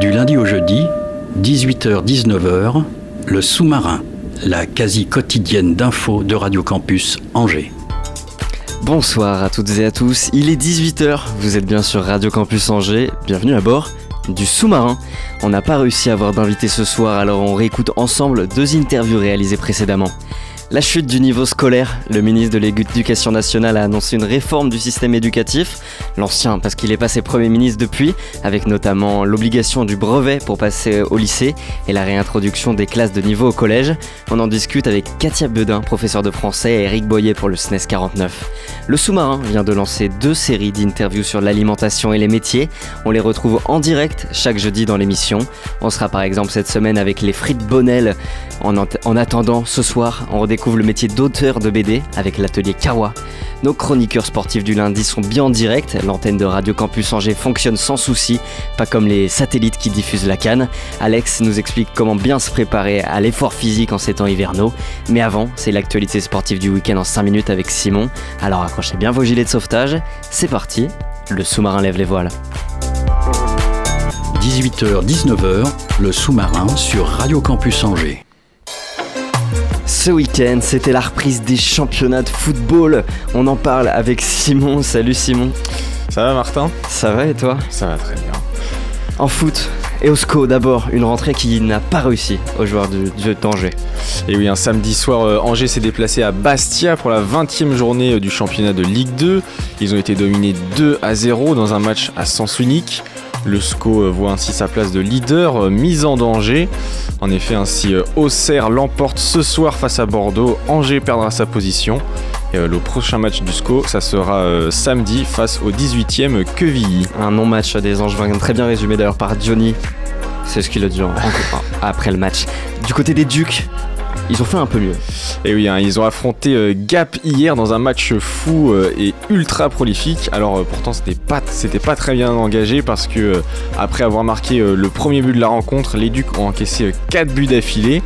Du lundi au jeudi, 18h-19h, le sous-marin, la quasi quotidienne d'infos de Radio Campus Angers. Bonsoir à toutes et à tous, il est 18h, vous êtes bien sur Radio Campus Angers, bienvenue à bord du sous-marin. On n'a pas réussi à avoir d'invité ce soir, alors on réécoute ensemble deux interviews réalisées précédemment. La chute du niveau scolaire, le ministre de l'Éducation nationale a annoncé une réforme du système éducatif, l'ancien parce qu'il est passé Premier ministre depuis, avec notamment l'obligation du brevet pour passer au lycée et la réintroduction des classes de niveau au collège. On en discute avec Katia Bedin, professeur de français, et Eric Boyer pour le SNES 49. Le sous-marin vient de lancer deux séries d'interviews sur l'alimentation et les métiers. On les retrouve en direct chaque jeudi dans l'émission. On sera par exemple cette semaine avec les frites Bonnel. En, en attendant, ce soir, on redécouvre le métier d'auteur de BD avec l'atelier Kawa. Nos chroniqueurs sportifs du lundi sont bien en direct. L'antenne de Radio Campus Angers fonctionne sans souci, pas comme les satellites qui diffusent la canne. Alex nous explique comment bien se préparer à l'effort physique en ces temps hivernaux. Mais avant, c'est l'actualité sportive du week-end en 5 minutes avec Simon. Alors accrochez bien vos gilets de sauvetage. C'est parti, le sous-marin lève les voiles. 18h-19h, le sous-marin sur Radio Campus Angers. Ce week-end, c'était la reprise des championnats de football. On en parle avec Simon. Salut Simon. Ça va Martin? Ça va et toi? Ça va très bien. En foot, et au SCO d'abord, une rentrée qui n'a pas réussi aux joueurs du jeu d'Angers. Et oui, un samedi soir, euh, Angers s'est déplacé à Bastia pour la 20e journée euh, du championnat de Ligue 2. Ils ont été dominés 2 à 0 dans un match à sens unique. Le SCO euh, voit ainsi sa place de leader euh, mise en danger. En effet, ainsi euh, Auxerre l'emporte ce soir face à Bordeaux. Angers perdra sa position. Et le prochain match du SCO, ça sera samedi face au 18e Quevilly. Un non-match des Angevins, très bien résumé d'ailleurs par Johnny. C'est ce qu'il a dit en- en- après le match. Du côté des Ducs, ils ont fait un peu mieux. Et oui, hein, ils ont affronté euh, Gap hier dans un match fou euh, et ultra prolifique. Alors euh, pourtant c'était pas pas très bien engagé parce que après avoir marqué le premier but de la rencontre, les Ducs ont encaissé 4 buts d'affilée.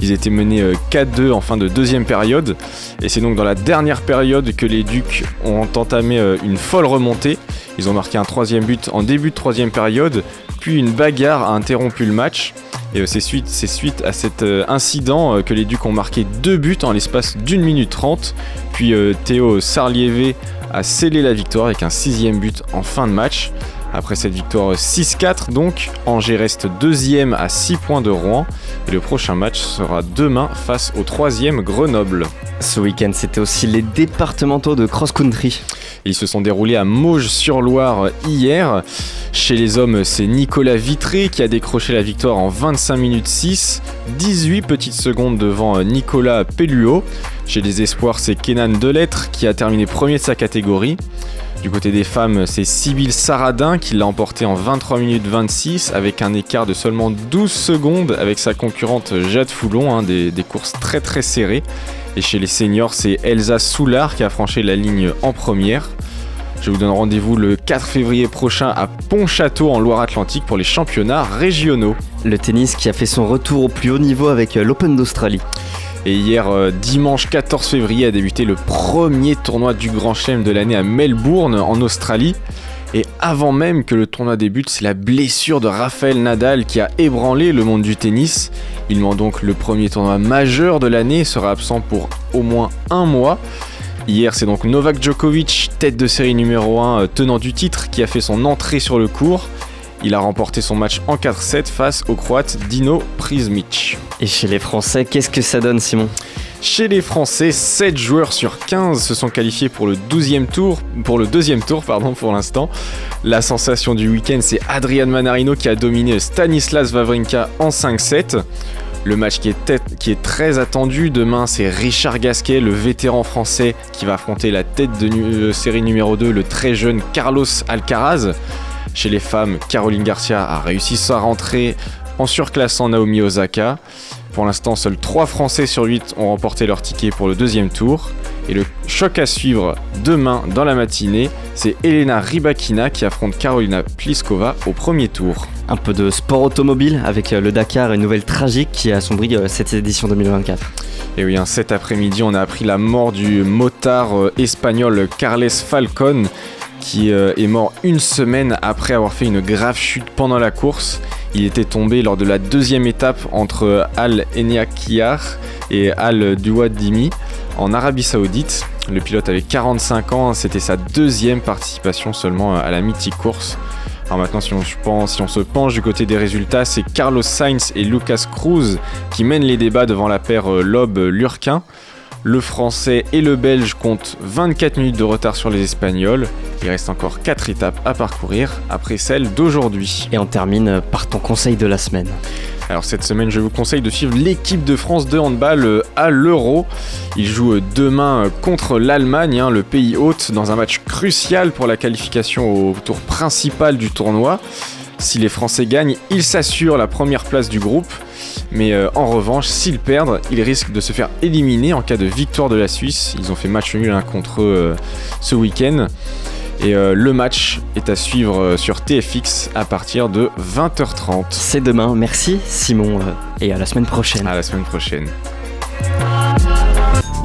Ils étaient menés euh, 4-2 en fin de deuxième période. Et c'est donc dans la dernière période que les Ducs ont entamé une folle remontée. Ils ont marqué un troisième but en début de troisième période, puis une bagarre a interrompu le match. Et euh, c'est suite, à cet euh, incident euh, que les Ducs ont marqué deux buts en l'espace d'une minute trente. Puis Théo Sarliévé a scellé la victoire avec un sixième but en fin de match. Après cette victoire 6-4, donc, Angers reste deuxième à 6 points de Rouen. Et le prochain match sera demain face au troisième Grenoble. Ce week-end, c'était aussi les départementaux de cross-country. Ils se sont déroulés à Mauges-sur-Loire hier. Chez les hommes, c'est Nicolas Vitré qui a décroché la victoire en 25 minutes 6, 18 petites secondes devant Nicolas Pelluot. Chez les espoirs, c'est Kenan Delettre qui a terminé premier de sa catégorie. Du côté des femmes, c'est Sybille Saradin qui l'a emporté en 23 minutes 26 avec un écart de seulement 12 secondes avec sa concurrente Jade Foulon, hein, des, courses très très serrées. Et chez les seniors, c'est Elsa Soulard qui a franchi la ligne en première. Je vous donne rendez-vous le 4 février prochain à Pontchâteau en Loire-Atlantique pour les championnats régionaux. Le tennis qui a fait son retour au plus haut niveau avec l'Open d'Australie. Et hier, euh, dimanche 14 février, a débuté le premier tournoi du Grand Chelem de l'année à Melbourne, en Australie. Et avant même que le tournoi débute, c'est la blessure de Rafael Nadal qui a ébranlé le monde du tennis. Il ment donc le premier tournoi majeur de l'année sera absent pour au moins un mois. Hier, c'est donc Novak Djokovic, tête de série numéro 1, euh, tenant du titre, qui a fait son entrée sur le court. Il a remporté son match en 4-7 face au croate Dino Prizmic. Et chez les Français, qu'est-ce que ça donne, Simon? Chez les Français, 7 joueurs sur 15 se sont qualifiés pour le 12e tour, pour le deuxième tour pardon, pour l'instant. La sensation du week-end, c'est Adrian Manarino qui a dominé Stanislas Wawrinka en 5-7. Le match qui est, tête- qui est très attendu demain, c'est Richard Gasquet, le vétéran français, qui va affronter la tête de nu- euh, série numéro 2, le très jeune Carlos Alcaraz. Chez les femmes, Caroline Garcia a réussi sa rentrée en surclassant Naomi Osaka. Pour l'instant, seuls 3 Français sur 8 ont remporté leur ticket pour le deuxième tour. Et le choc à suivre demain dans la matinée, c'est Elena Rybakina qui affronte Carolina Pliskova au premier tour. Un peu de sport automobile avec euh, le Dakar, une nouvelle tragique qui a assombri euh, cette édition 2024. Et oui, hein, cet après-midi, on a appris la mort du motard euh, espagnol Carles Falcon, qui euh, est mort une semaine après avoir fait une grave chute pendant la course. Il était tombé lors de la deuxième étape entre Al Eniakiyar et Al Duwadimi en Arabie Saoudite. Le pilote avait 45 ans, c'était sa deuxième participation seulement à la mythique course. Alors maintenant, si on, se penche, du côté des résultats, c'est Carlos Sainz et Lucas Cruz qui mènent les débats devant la paire euh, Loeb-Lurquin. Le français et le belge comptent 24 minutes de retard sur les espagnols. Il reste encore 4 étapes à parcourir après celle d'aujourd'hui. Et on termine par ton conseil de la semaine. Alors cette semaine, je vous conseille de suivre l'équipe de France de handball euh, à l'Euro. Ils jouent euh, demain euh, contre l'Allemagne, hein, le pays hôte, dans un match crucial pour la qualification au tour principal du tournoi. Si les Français gagnent, ils s'assurent la première place du groupe. Mais euh, en revanche, s'ils perdent, ils risquent de se faire éliminer en cas de victoire de la Suisse. Ils ont fait match nul l'un contre eux euh, ce week-end. Et euh, le match est à suivre euh, sur TFX à partir de 20h30. C'est demain. Merci Simon euh, et à la semaine prochaine. À la semaine prochaine.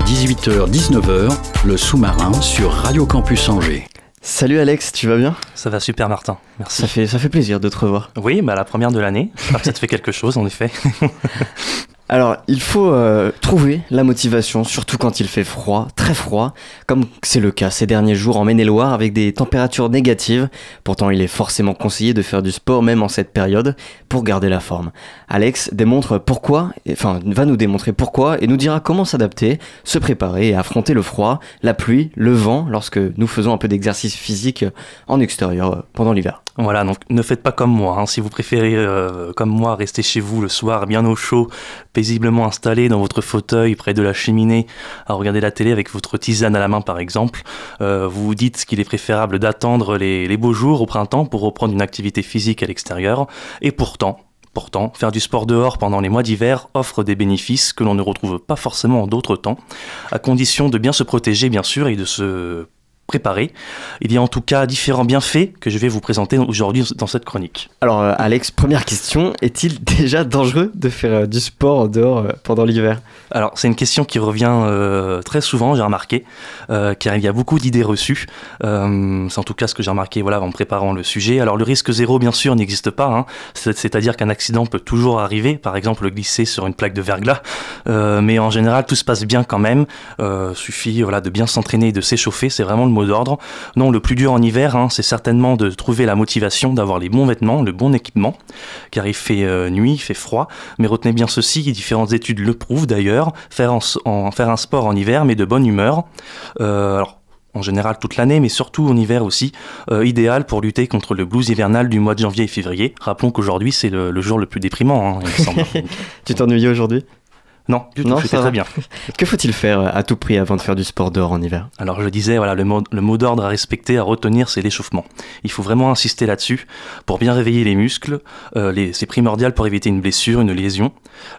18h-19h, le sous-marin sur Radio Campus Angers. Salut Alex, tu vas bien? Ça va super Martin, merci. ça fait, ça fait plaisir de te revoir. Oui, bah, la première de l'année, ça te fait quelque chose en effet. Alors, il faut euh, trouver la motivation, surtout quand il fait froid, très froid, comme c'est le cas ces derniers jours en Maine-et-Loire avec des températures négatives. Pourtant, il est forcément conseillé de faire du sport même en cette période pour garder la forme. Alex démontre pourquoi, enfin, va nous démontrer pourquoi et nous dira comment s'adapter, se préparer et affronter le froid, la pluie, le vent lorsque nous faisons un peu d'exercice physique en extérieur pendant l'hiver. Voilà, donc ne faites pas comme moi. hein. Si vous préférez, euh, comme moi, rester chez vous le soir bien au chaud, paisiblement installé dans votre fauteuil près de la cheminée, à regarder la télé avec votre tisane à la main par exemple, euh, vous vous dites qu'il est préférable d'attendre les, les beaux jours au printemps pour reprendre une activité physique à l'extérieur. Et pourtant, Pourtant, faire du sport dehors pendant les mois d'hiver offre des bénéfices que l'on ne retrouve pas forcément en d'autres temps, à condition de bien se protéger bien sûr et de se préparer. Il y a en tout cas différents bienfaits que je vais vous présenter aujourd'hui dans cette chronique. Alors, euh, Alex, première question, est-il déjà dangereux de faire euh, du sport dehors euh, pendant l'hiver? Alors, c'est une question qui revient très souvent, j'ai remarqué, car il y a beaucoup d'idées reçues. C'est en tout cas ce que j'ai remarqué voilà, en préparant le sujet. Alors, le risque zéro, bien sûr, n'existe pas. hein. C'est- C'est-à-dire qu'un accident peut toujours arriver, par exemple glisser sur une plaque de verglas. Mais en général, tout se passe bien quand même. Suffit voilà, de bien s'entraîner et de s'échauffer, c'est vraiment le mot d'ordre. Non, le plus dur en hiver, hein, c'est certainement de trouver la motivation d'avoir les bons vêtements, le bon équipement, car il fait euh, nuit, il fait froid. Mais retenez bien ceci, différentes études le prouvent d'ailleurs, faire, un sport en hiver, mais de bonne humeur. Euh, alors, en général toute l'année, mais surtout en hiver aussi, euh, idéal pour lutter contre le blues hivernal du mois de janvier et février. Rappelons qu'aujourd'hui c'est le, le jour le plus déprimant, hein, il me semble. Tu t'ennuyais aujourd'hui? Non, du tout, c'était très bien. Que faut-il faire euh, à tout prix avant de faire du sport dehors en hiver? Alors je disais, voilà, le mot, le mot d'ordre à respecter, à retenir, c'est l'échauffement. Il faut vraiment insister là-dessus pour bien réveiller les muscles. Euh, les- c'est primordial pour éviter une blessure, une lésion.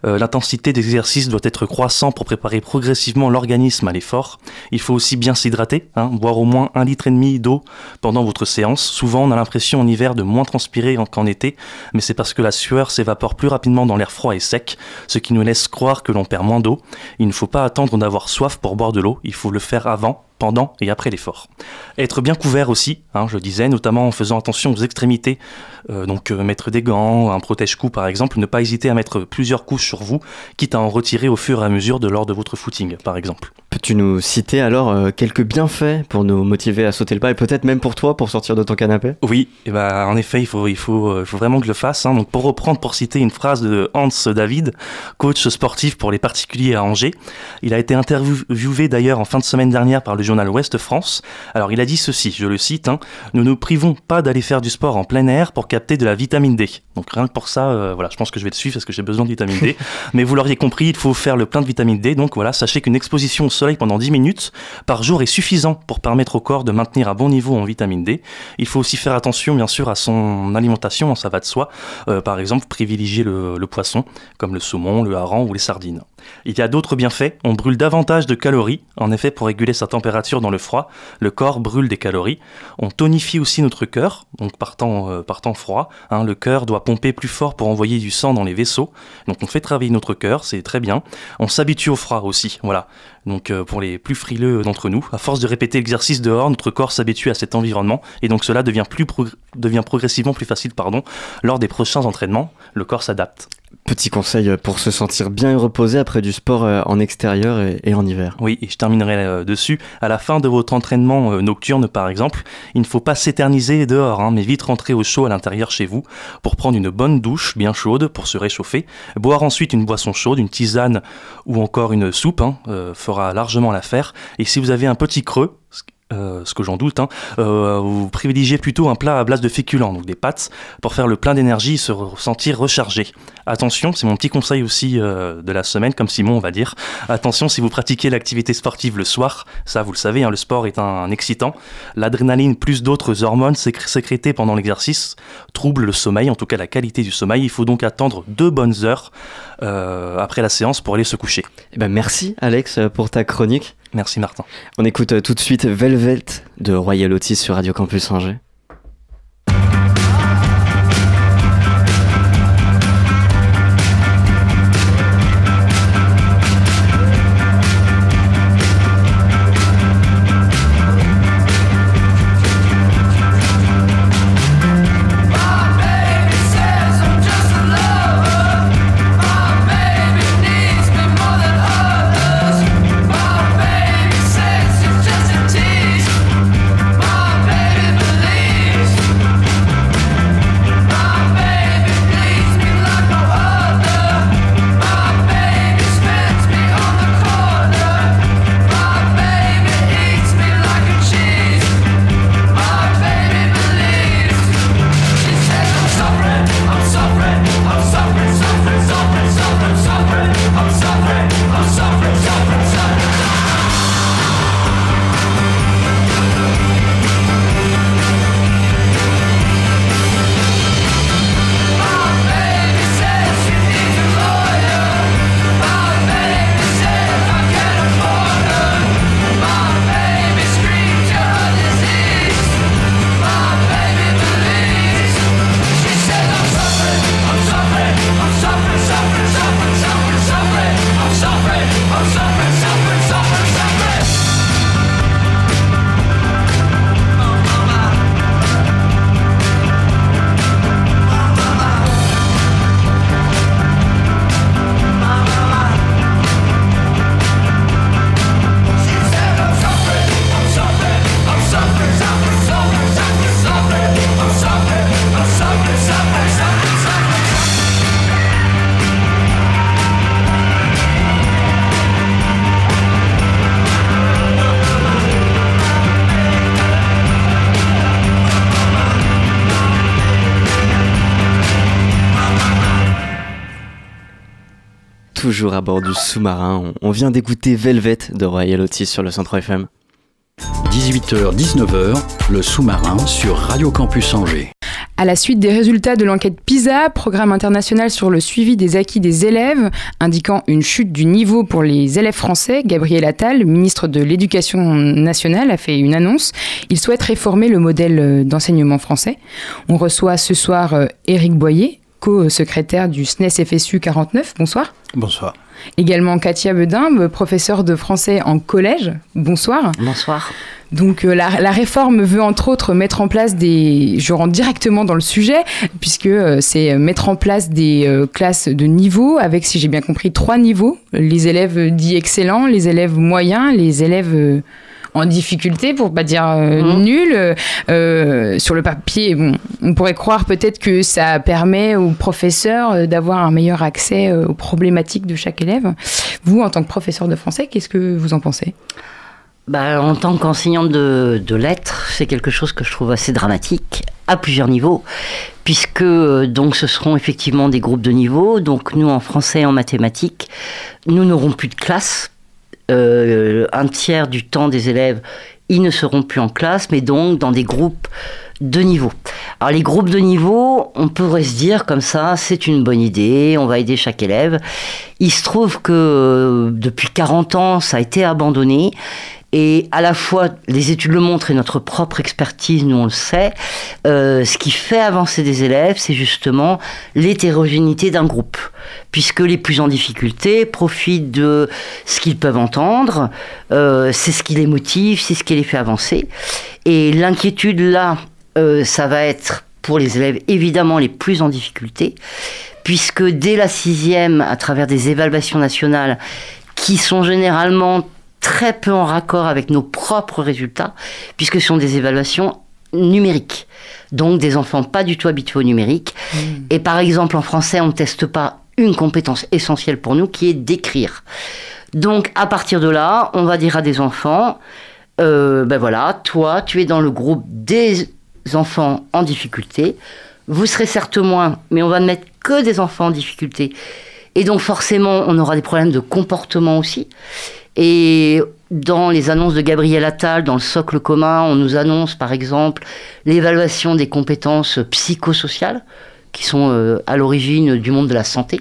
Euh, L'intensité d'exercice doit être croissant pour préparer progressivement l'organisme à l'effort. Il faut aussi bien s'hydrater, hein, boire au moins un litre et demi d'eau pendant votre séance. Souvent, on a l'impression en hiver de moins transpirer en- qu'en été, mais c'est parce que la sueur s'évapore plus rapidement dans l'air froid et sec, ce qui nous laisse croire que l'on perd moins d'eau. Il ne faut pas attendre d'avoir soif pour boire de l'eau, il faut le faire avant, pendant et après l'effort. Être bien couvert aussi, hein, je disais, notamment en faisant attention aux extrémités, donc euh, mettre des gants, un protège-cou par exemple, ne pas hésiter à mettre plusieurs couches sur vous, quitte à en retirer au fur et à mesure de lors de votre footing par exemple. Peux-tu nous citer alors euh, quelques bienfaits pour nous motiver à sauter le pas et peut-être même pour toi pour sortir de ton canapé? Oui, et ben, en effet, il faut, il faut, euh, il faut vraiment que je le fasse. hein. Donc, pour reprendre, pour citer une phrase de Hans David, coach sportif pour les particuliers à Angers, il a été interviewé d'ailleurs en fin de semaine dernière par le journal Ouest France. Alors il a dit ceci, je le cite, hein, nous ne privons pas d'aller faire du sport en plein air pour capter de la vitamine D. Donc rien que pour ça, euh, voilà, je pense que je vais le suivre parce que j'ai besoin de vitamine D. Mais vous l'auriez compris, il faut faire le plein de vitamine D. Donc voilà, sachez qu'une exposition au soleil pendant 10 minutes par jour est suffisant pour permettre au corps de maintenir un bon niveau en vitamine D. Il faut aussi faire attention bien sûr à son alimentation, ça va de soi. Euh, par exemple, privilégier le, le poisson comme le saumon, le hareng ou les sardines. Il y a d'autres bienfaits. On brûle davantage de calories. En effet, pour réguler sa température dans le froid, le corps brûle des calories. On tonifie aussi notre cœur. Donc, par temps, euh, froid, hein, le cœur doit pomper plus fort pour envoyer du sang dans les vaisseaux. Donc, on fait travailler notre cœur, c'est très bien. On s'habitue au froid aussi. Voilà. Donc, euh, pour les plus frileux d'entre nous, à force de répéter l'exercice dehors, notre corps s'habitue à cet environnement. Et donc, cela devient, devient progressivement plus facile pardon, lors des prochains entraînements. Le corps s'adapte. Petit conseil euh, pour se sentir bien reposé après du sport euh, en extérieur et, en hiver. Oui, et je terminerai euh, dessus. À la fin de votre entraînement nocturne, par exemple, il ne faut pas s'éterniser dehors, hein, mais vite rentrer au chaud à l'intérieur chez vous pour prendre une bonne douche bien chaude pour se réchauffer. Boire ensuite une boisson chaude, une tisane ou encore une soupe hein, fera largement l'affaire. Et si vous avez un petit creux, euh, ce que j'en doute, hein, euh, vous privilégiez plutôt un plat à base de féculents, donc des pâtes, pour faire le plein d'énergie et se ressentir rechargé. Attention, c'est mon petit conseil aussi euh, de la semaine, comme Simon on va dire. Attention si vous pratiquez l'activité sportive le soir, ça vous le savez, hein, le sport est un, excitant. L'adrénaline plus d'autres hormones sécr- sécrétées pendant l'exercice troublent le sommeil, en tout cas la qualité du sommeil. Il faut donc attendre deux bonnes heures après la séance pour aller se coucher. Eh ben, merci Alex pour ta chronique. Merci Martin. On écoute euh, tout de suite Velvet de Royal Otis sur Radio Campus Angers. Toujours à bord du sous-marin, on vient d'écouter Velvet de Royal Otis sur le Centre FM. 18h-19h, le sous-marin sur Radio Campus Angers. À la suite des résultats de l'enquête PISA, programme international sur le suivi des acquis des élèves, indiquant une chute du niveau pour les élèves français, Gabriel Attal, ministre de l'Éducation nationale, a fait une annonce. Il souhaite réformer le modèle d'enseignement français. On reçoit ce soir euh, Éric Boyer, co-secrétaire du SNES FSU 49. Bonsoir. Bonsoir. Également Katia Bedin, professeure de français en collège. Bonsoir. Bonsoir. Donc euh, la, la réforme veut entre autres mettre en place des... Je rentre directement dans le sujet, puisque euh, c'est mettre en place des euh, classes de niveau, avec, si j'ai bien compris, trois niveaux. Les élèves dits excellents, les élèves moyens, les élèves... en difficulté, pour pas dire euh, Mhm. nul. Euh, sur le papier, bon, on pourrait croire peut-être que ça permet aux professeurs euh, d'avoir un meilleur accès euh, aux problématiques de chaque élève. Vous, en tant que professeur de français, qu'est-ce que vous en pensez? Bah, en tant qu'enseignante de, de lettres, c'est quelque chose que je trouve assez dramatique à plusieurs niveaux, puisque donc ce seront effectivement des groupes de niveau. Donc nous en français et en mathématiques, nous n'aurons plus de classe. Euh, un tiers du temps des élèves, ils ne seront plus en classe, mais donc dans des groupes de niveau. Alors les groupes de niveau, on pourrait se dire comme ça, c'est une bonne idée, on va aider chaque élève. Il se trouve que euh, depuis 40 ans, ça a été abandonné. Et à la fois, les études le montrent et notre propre expertise, nous on le sait, euh, ce qui fait avancer des élèves, c'est justement l'hétérogénéité d'un groupe. Puisque les plus en difficulté profitent de ce qu'ils peuvent entendre, euh, c'est ce qui les motive, c'est ce qui les fait avancer. Et l'inquiétude là, euh, ça va être pour les élèves évidemment les plus en difficulté, puisque dès la sixième, à travers des évaluations nationales, qui sont généralement très peu en raccord avec nos propres résultats, puisque ce sont des évaluations numériques. Donc des enfants pas du tout habitués au numérique. Et par exemple, en français, on ne teste pas une compétence essentielle pour nous, qui est d'écrire. Donc à partir de là, on va dire à des enfants, euh, ben voilà, toi, tu es dans le groupe des enfants en difficulté. Vous serez certes moins, mais on va ne mettre que des enfants en difficulté. Et donc forcément, on aura des problèmes de comportement aussi. Et dans les annonces de Gabriel Attal, dans le socle commun, on nous annonce par exemple l'évaluation des compétences psychosociales qui sont euh, à l'origine du monde de la santé.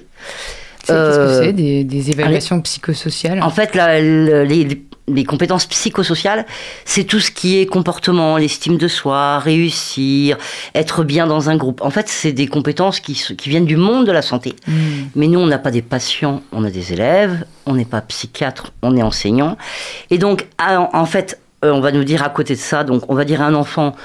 C'est- Qu'est-ce Euh, que c'est des, des évaluations psychosociales en fait, la- les, les compétences psychosociales, c'est tout ce qui est comportement, l'estime de soi, réussir, être bien dans un groupe. En fait, c'est des compétences qui, viennent du monde de la santé. Hmm. Mais nous, on n'a pas des patients, on a des élèves, on n'est pas psychiatre, on est enseignant. Et donc, à- en fait, euh, on va nous dire à côté de ça, donc on va dire à un enfant,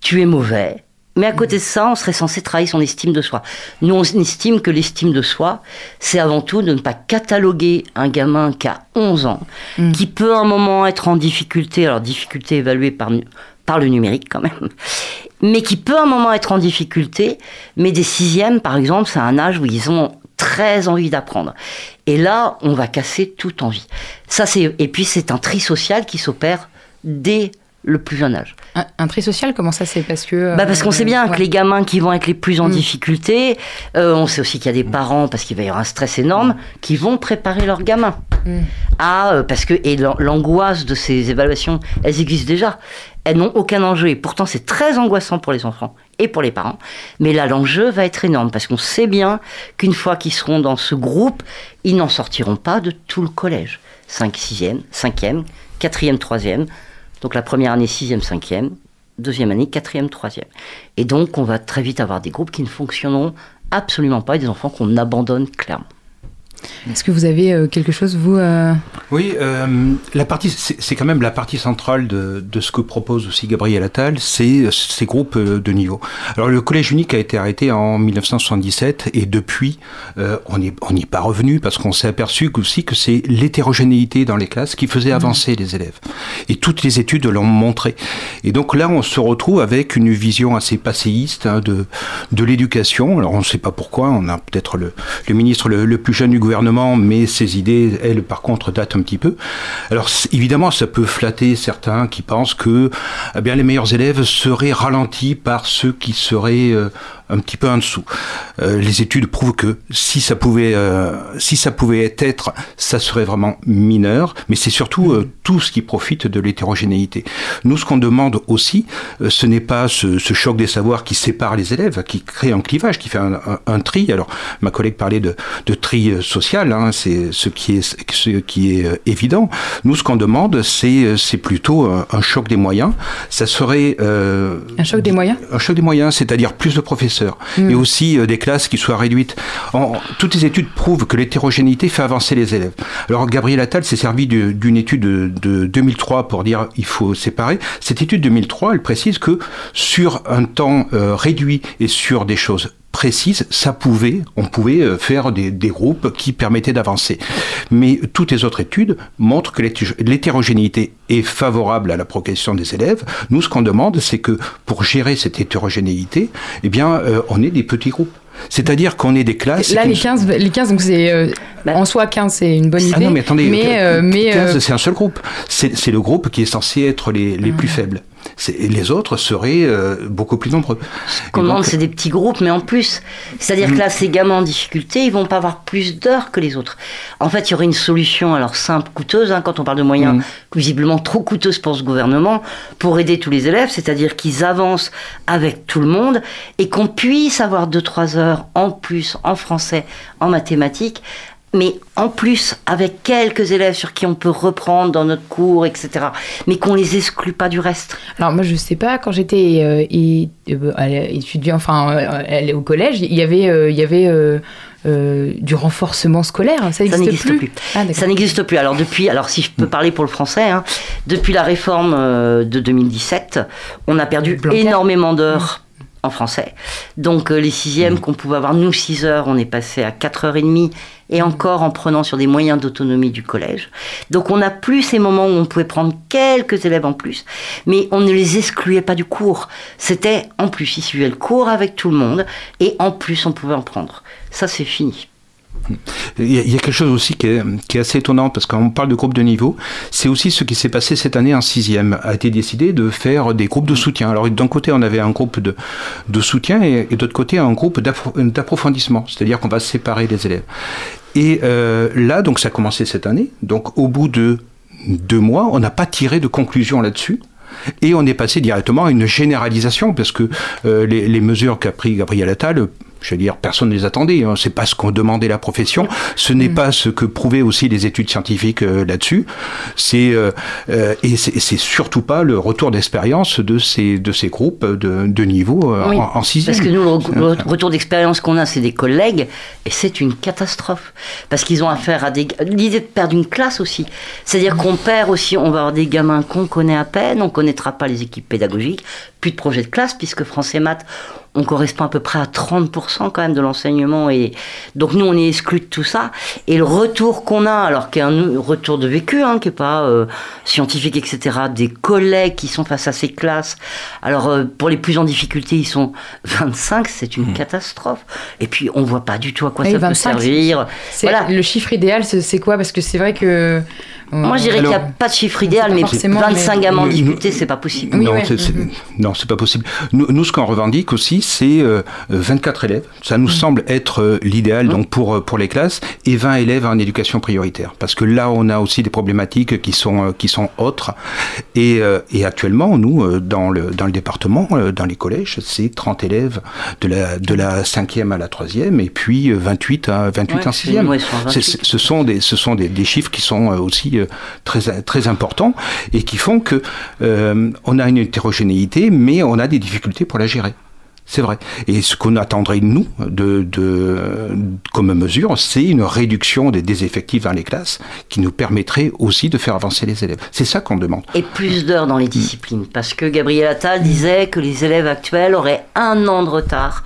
tu es mauvais. Mais à côté de ça, on serait censé travailler son estime de soi. Nous, on estime que l'estime de soi, c'est avant tout de ne pas cataloguer un gamin qui a 11 ans, Mm. qui peut à un moment être en difficulté, alors difficulté évaluée par, par le numérique quand même, mais qui peut à un moment être en difficulté, mais des sixièmes, par exemple, c'est un âge où ils ont très envie d'apprendre. Et là, on va casser toute envie. Ça, c'est et puis c'est un tri social qui s'opère dès le plus jeune âge. Un, un tri social, comment ça c'est Parce que. Bah parce qu'on sait bien euh, que les gamins qui vont être les plus en Mm. difficulté, euh, on sait aussi qu'il y a des parents, parce qu'il va y avoir un stress énorme, qui vont préparer leurs gamins. Mm. à euh, parce que et l'an- l'angoisse de ces évaluations, elles existent déjà. Elles n'ont aucun enjeu et pourtant c'est très angoissant pour les enfants et pour les parents. Mais là l'enjeu va être énorme parce qu'on sait bien qu'une fois qu'ils seront dans ce groupe, ils n'en sortiront pas de tout le collège. 5, 6e, 5e, 4e, 3e. Donc la première année 6e, 5e, deuxième année 4e, 3e. Et donc on va très vite avoir des groupes qui ne fonctionneront absolument pas et des enfants qu'on abandonne clairement. Est-ce que vous avez euh, quelque chose, vous euh, Oui, euh, la partie, c'est quand même la partie centrale de, de ce que propose aussi Gabriel Attal, c'est ces groupes de niveau. Alors le collège unique a été arrêté en 1977 et depuis, on n'y on est pas revenu parce qu'on s'est aperçu aussi que c'est l'hétérogénéité dans les classes qui faisait avancer les élèves. Et toutes les études l'ont montré. Et donc là, on se retrouve avec une vision assez passéiste hein, de, de l'éducation. Alors on ne sait pas pourquoi, on a peut-être le, le ministre le, le plus jeune du gouvernement, mais ses idées, elles, par contre, datent un petit peu. Alors évidemment, ça peut flatter certains qui pensent que eh bien, les meilleurs élèves seraient ralentis par ceux qui seraient euh, un petit peu en dessous. Euh, les études prouvent que si ça pouvait, euh, si ça pouvait être, ça serait vraiment mineur, mais c'est surtout euh, tout ce qui profite de l'hétérogénéité. Nous, ce qu'on demande aussi, ce n'est pas ce, ce choc des savoirs qui sépare les élèves, qui crée un clivage, qui fait un, un- un tri. Alors, ma collègue parlait de, de tri social, hein, c'est ce qui est, ce qui est évident. Nous, ce qu'on demande, c'est c'est plutôt un, un choc des moyens. Ça serait Un choc des moyens? un choc des moyens, c'est-à-dire plus de professeurs Mm. et aussi euh, des classes qui soient réduites. En- toutes les études prouvent que l'hétérogénéité fait avancer les élèves. Alors Gabriel Attal s'est servi d'une étude de, de 2003 pour dire il faut séparer. Cette étude 2003, elle précise que sur un temps euh, réduit et sur des choses précises, ça pouvait, on pouvait euh, faire des, des groupes qui permettaient d'avancer. Mais toutes les autres études montrent que l'hété- l'hétérogénéité est favorable à la progression des élèves. Nous, ce qu'on demande, c'est que pour gérer cette hétérogénéité, eh bien, euh, on ait des petits groupes. C'est-à-dire qu'on est des classes. Là, les ne- 15, les 15 donc c'est euh, en soi 15, c'est une bonne idée. Ah non, mais attendez, mais, euh, euh, mais, 15, euh, c'est un seul groupe. C'est c'est le groupe qui est censé être les, les plus faibles. Les autres seraient euh, beaucoup plus nombreux. Donc- c'est des petits groupes, mais en plus. C'est-à-dire que là, ces gamins en difficulté, ils vont pas avoir plus d'heures que les autres. En fait, il y aurait une solution, alors simple, coûteuse, hein, quand on parle de moyens visiblement trop coûteuses pour ce gouvernement, pour aider tous les élèves, c'est-à-dire qu'ils avancent avec tout le monde et qu'on puisse avoir 2-3 heures en plus en français, en mathématiques. Mais en plus, avec quelques élèves sur qui on peut reprendre dans notre cours, etc. Mais qu'on les exclut pas du reste. Alors moi je sais pas quand j'étais euh, euh, étudiant enfin euh, au collège il y avait euh, il y avait euh, euh, du renforcement scolaire ça Ça n'existe plus. plus. Ah, ça n'existe plus. Alors depuis, alors si je peux parler pour le français, hein, depuis la réforme euh, de 2017, on a perdu Blanquer. énormément d'heures en français. Donc euh, les sixièmes qu'on pouvait avoir nous 6 heures, on est passé à 4 heures et demie et encore en prenant sur des moyens d'autonomie du collège. Donc on n'a plus ces moments où on pouvait prendre quelques élèves en plus, mais on ne les excluait pas du cours. C'était en plus, ils suivaient le cours avec tout le monde et en plus on pouvait en prendre. Ça c'est fini. Il y, a, quelque chose aussi qui est, assez étonnant parce qu'on parle de groupe de niveau. C'est aussi ce qui s'est passé cette année en sixième. A été décidé de faire des groupes de soutien. Alors d'un côté, on avait un groupe de, soutien et, d'autre côté, un groupe d'appro- d'approfondissement. C'est-à-dire qu'on va séparer les élèves. Et euh, là, donc ça a commencé cette année. Donc au bout de deux mois, on n'a pas tiré de conclusion là-dessus. Et on est passé directement à une généralisation parce que euh, les, les mesures qu'a pris Gabriel Attal, je veux dire, personne ne les attendait. Hein. C'est pas ce qu'on demandait la profession. Ce n'est pas ce que prouvaient aussi les études scientifiques euh, là-dessus. C'est euh, euh, et c'est c'est surtout pas le retour d'expérience de ces de ces groupes de, de niveau euh, Oui, en, en sixième. Parce que nous, le retour d'expérience qu'on a, c'est des collègues, et c'est une catastrophe. Parce qu'ils ont affaire à des... L'idée de perdre une classe aussi. C'est-à-dire qu'on perd aussi, on va avoir des gamins qu'on connaît à peine, on connaîtra pas les équipes pédagogiques, plus de projet de classe, puisque français maths, on correspond à peu près à 30% quand même de l'enseignement. Et donc nous, on est exclus de tout ça. Et le retour qu'on a, alors qu'il y a un retour de vécu, hein, qui est pas euh, scientifique, etc., des collègues qui sont face à ces classes. Alors euh, pour les plus en difficulté, ils sont 25, c'est une catastrophe. Et puis on voit pas du tout à quoi Oui, ça 25, peut servir. C'est- Voilà. Le chiffre idéal, c'est c'est quoi? Parce que c'est vrai que. Moi, je dirais qu'il n'y a pas de chiffre idéal, mais forcément, 25 mais- gamins en difficulté, c'est pas possible. Oui, non, ouais. c'est, Mhm. non, c'est pas possible. Nous, nous, ce qu'on revendique aussi, c'est euh, 24 élèves. Ça nous semble être euh, l'idéal donc pour euh, pour les classes et 20 élèves en éducation prioritaire. Parce que là, on a aussi des problématiques qui sont euh, qui sont autres. Et, euh, et actuellement, nous, euh, dans le dans le département, euh, dans les collèges, c'est 30 élèves de la de la cinquième à la troisième et puis euh, 28 à 28 Ouais, en c'est- sixième. ouais, ils sont à C'est- 28. c'est- ce sont des ce sont des, des chiffres qui sont euh, aussi euh, très très importants et qui font que euh, on a une hétérogénéité, mais on a des difficultés pour la gérer. C'est vrai. Et ce qu'on attendrait nous de, de comme mesure, c'est une réduction des, des effectifs dans les classes qui nous permettrait aussi de faire avancer les élèves. C'est ça qu'on demande. et plus d'heures dans les disciplines. Parce que Gabriel Attal disait que les élèves actuels auraient un an de retard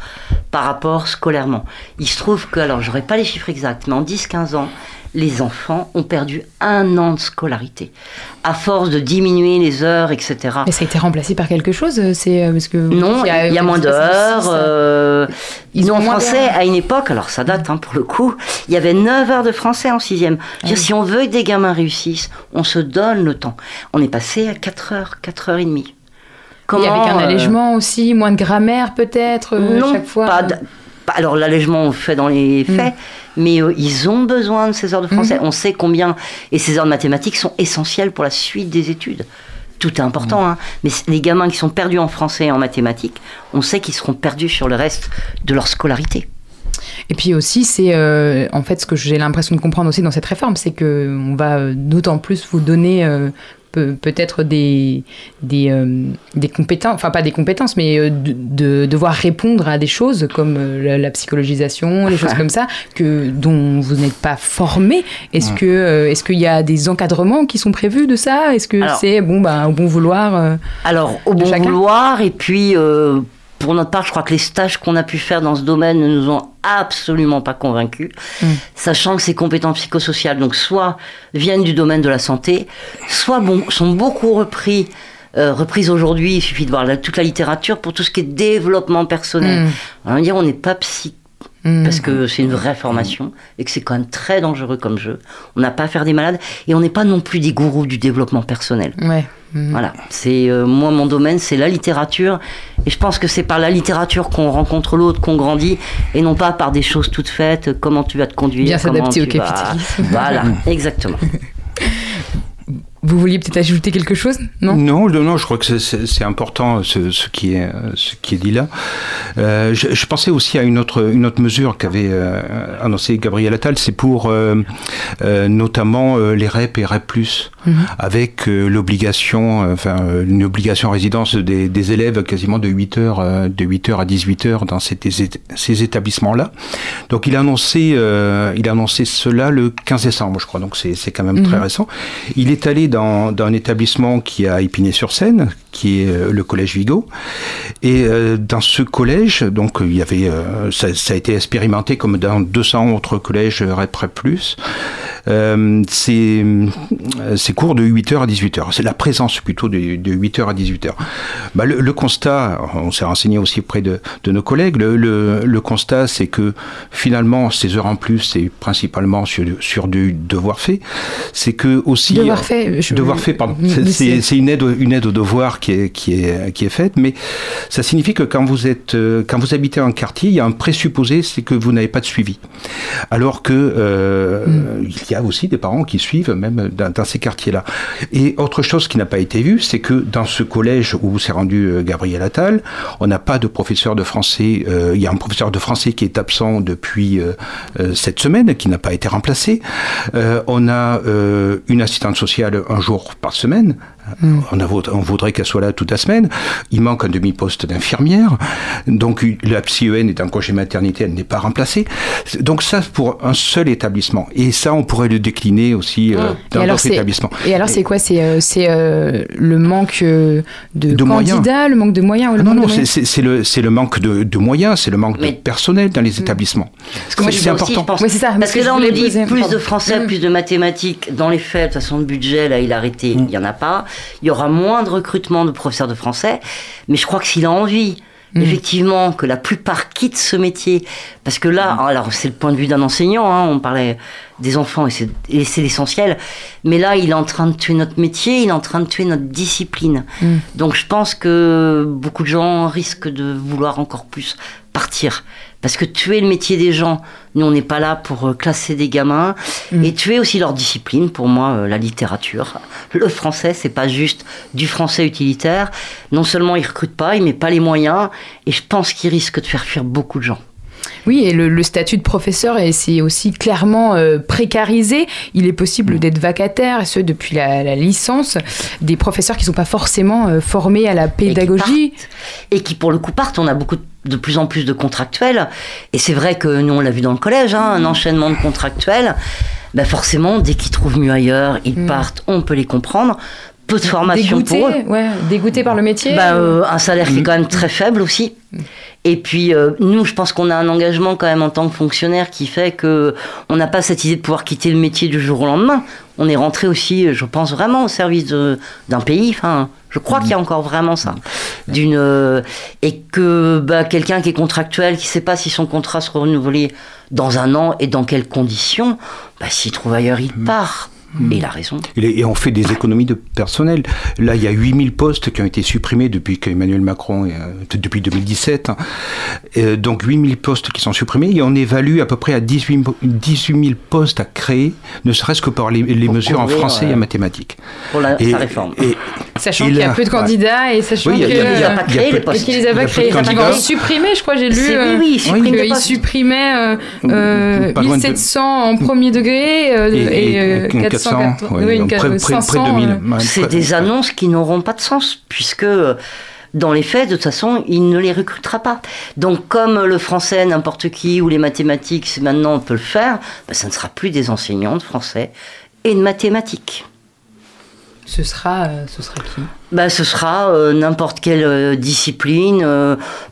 par rapport scolairement. Il se trouve que, alors j'aurais pas les chiffres exacts, mais en 10-15 ans, les enfants ont perdu un an de scolarité. À force de diminuer les heures, etc. Mais ça a été remplacé par quelque chose C'est euh, parce que Non, il y a, moins d'heures. euh, Ils ont français, à une époque, alors ça date hein, pour le coup, il y avait 9 heures de français en sixième. Oui. Si on veut que des gamins réussissent, on se donne le temps. On est passé à 4 heures, 4 heures et demie. Et avec un euh, allègement aussi, moins de grammaire peut-être euh, non, chaque fois. pas pas- alors l'allègement on le fait dans les Mm. faits, mais euh, ils ont besoin de ces heures de français. Mhm. On sait combien, et ces heures de mathématiques sont essentielles pour la suite des études. Tout est important, Mm. hein. mais les gamins qui sont perdus en français et en mathématiques, on sait qu'ils seront perdus sur le reste de leur scolarité. Et puis aussi, c'est euh, en fait ce que j'ai l'impression de comprendre aussi dans cette réforme, c'est que on va euh, d'autant plus vous donner euh, peut-être des des, euh, des compétences, enfin pas des compétences, mais euh, de, de devoir répondre à des choses comme euh, la, la psychologisation, les choses comme ça, que dont vous n'êtes pas formé. Est-ce que euh, est-ce qu'il y a des encadrements qui sont prévus de ça? Est-ce que c'est bon bah au bon vouloir Alors, au bon vouloir, et puis pour notre part, je crois que les stages qu'on a pu faire dans ce domaine ne nous ont absolument pas convaincus, Mm. sachant que ces compétences psychosociales, donc soit viennent du domaine de la santé, soit bon, sont beaucoup repris. euh, reprises aujourd'hui, il suffit de voir la- toute la littérature pour tout ce qui est développement personnel. Mm. On va dire, on n'est pas psy- Mm. parce que c'est une vraie formation et que c'est quand même très dangereux comme jeu. On n'a pas à faire des malades et on n'est pas non plus des gourous du développement personnel. Ouais. Mm. Voilà, c'est euh, moi mon domaine, c'est la littérature et je pense que c'est par la littérature qu'on rencontre l'autre, qu'on grandit et non pas par des choses toutes faites, comment tu vas te conduire, Bien comment s'adapter au tu vas- capitalisme. Voilà, exactement. Vous vouliez peut-être ajouter quelque chose Non? Non, non, je crois que c'est- important ce, ce qui est ce qui est dit là. Euh, je, je pensais aussi à une autre une autre mesure qu'avait euh, annoncé Gabriel Attal, c'est pour euh, euh, notamment euh, les REP et REP+, avec euh, l'obligation, euh, enfin euh, une obligation résidence des, des élèves quasiment de 8 heures euh, de 8 heures à 18 heures dans ces, ces établissements-là. Donc il a annoncé euh, il a annoncé cela le 15 décembre, je crois. Donc c'est quand même très récent. Il est allé dans, dans un établissement qui à Épinay-sur-Seine, qui est euh, le collège Vigo. Et euh, dans ce collège, donc il y avait, euh, ça, ça a été expérimenté comme dans 200 autres collèges REPREP+. Euh, c'est euh, c'est cours de 8h à 18h. C'est la présence plutôt de, de 8h à 18h. Bah, le, le constat, on s'est renseigné aussi auprès de, de nos collègues, le, le, le constat c'est que finalement ces heures en plus, c'est principalement sur, sur du devoir fait. C'est que aussi... Devoir fait, je- Devoir fait, pardon. C'est- une aide, une aide au devoir qui est, qui, est, qui est faite, mais ça signifie que quand vous, êtes, euh, quand vous habitez un quartier, il y a un présupposé, c'est que vous n'avez pas de suivi. Alors que euh, Mm. il y a aussi des parents qui suivent même dans, ces quartiers-là. Et autre chose qui n'a pas été vue, c'est que dans ce collège où s'est rendu euh, Gabriel Attal, on n'a pas de professeur de français. euh, il y a un professeur de français qui est absent depuis euh, cette semaine, qui n'a pas été remplacé. On a une assistante sociale un jour par semaine. On, a, vaud- on voudrait qu'elle soit là toute la semaine. Il manque un demi-poste d'infirmière. Donc la psy-EN est en congé maternité, elle n'est pas remplacée. Donc ça pour un seul établissement. Et ça, on pourrait le décliner aussi euh, Et dans alors, d'autres c'est- établissements. Et alors, c'est quoi? C'est euh, euh, le manque de, De moyens. candidats, le manque de moyens ou le Ah non, manque non, de c'est- moyens? c'est c'est le, manque de, de moyens, c'est le manque Mais- de personnel dans les établissements. que moi, je C'est important. aussi, Oui, ça. Parce ce que là, on dit poser. plus de français, Mm. plus de mathématiques. Dans les faits, de toute façon, le budget, là, il a arrêté, il n'y en a pas. Il y aura moins de recrutement de professeurs de français. Mais je crois que s'il a envie, effectivement, que la plupart quittent ce métier, parce que là, alors c'est le point de vue d'un enseignant, hein, on parlait des enfants et c'est et c'est l'essentiel, mais là, il est en train de tuer notre métier, il est en train de tuer notre discipline. Donc je pense que beaucoup de gens risquent de vouloir encore plus partir. Parce que tuer le métier des gens, nous on n'est pas là pour euh, classer des gamins, et tuer aussi leur discipline, pour moi, euh, la littérature. Le français, c'est pas juste du français utilitaire. Non seulement il recrute pas, il met pas les moyens, et je pense qu'il risque de faire fuir beaucoup de gens. Oui, et le, le statut de professeur, c'est aussi clairement euh, précarisé. Il est possible d'être vacataire, et ce depuis la, la licence, des professeurs qui ne sont pas forcément euh, formés à la pédagogie. et qui pour le coup partent. On a beaucoup de- de plus en plus de contractuels. Et c'est vrai que nous, on l'a vu dans le collège, hein, un enchaînement de contractuels. Ben forcément, dès qu'ils trouvent mieux ailleurs, ils partent, on peut les comprendre. Peu de formation Dégoûtés, pour eux. ouais, dégoûtés par le métier. Bah, euh, un salaire qui est quand même très faible aussi. Et puis euh, nous, je pense qu'on a un engagement quand même en tant que fonctionnaire qui fait que on n'a pas cette idée de pouvoir quitter le métier du jour au lendemain. On est rentré aussi, je pense vraiment au service d'un pays. Enfin, je crois qu'il y a encore vraiment ça. D'une euh, et que bah, quelqu'un qui est contractuel, qui ne sait pas si son contrat sera renouvelé dans un an et dans quelles conditions, bah, s'il trouve ailleurs, il part. Et il a raison. Et les- Et on fait des économies de personnel. Là, il y a 8000 postes qui ont été supprimés depuis qu'Emmanuel Macron, est, euh, depuis 2017. hein. Euh, donc 8000 postes qui sont supprimés et on évalue à peu près à 18, mo- 18 000 postes à créer, ne serait-ce que par les, les mesures en français et en mathématiques. Pour la, Et- sa réforme. et- Sachant et qu'il y a peu de ouais. candidats et sachant Oui, il y a- il il Il pas il y a créé peu- les Et postes. qu'ils les Il a de créés. Supprimaient, je crois, j'ai lu. Euh, oui, oui, euh, euh, Pas loin de- 1700 en premier degré euh, et, euh, 400, ouais, oui, près, près- près 500, de 1000. euh, Ouais, C'est des annonces qui n'auront pas de sens, puisque euh, dans les faits, de toute façon, il ne les recrutera pas. Donc, comme le français, n'importe qui, ou les mathématiques, c'est maintenant on peut le faire, ben, ça ne sera plus des enseignants de français et de mathématiques. Ce sera, euh, ce sera qui? Bah, ce sera euh, n'importe quelle euh, discipline,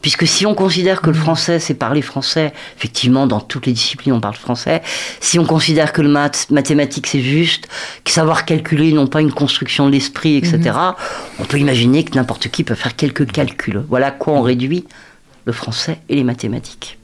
puisque si on considère que le français, c'est parler français, effectivement, dans toutes les disciplines, on parle français. Si on considère que le maths, mathématique, c'est juste, que savoir calculer, non pas une construction de l'esprit, etc., on peut imaginer que n'importe qui peut faire quelques calculs. Voilà à quoi on réduit le français et les mathématiques.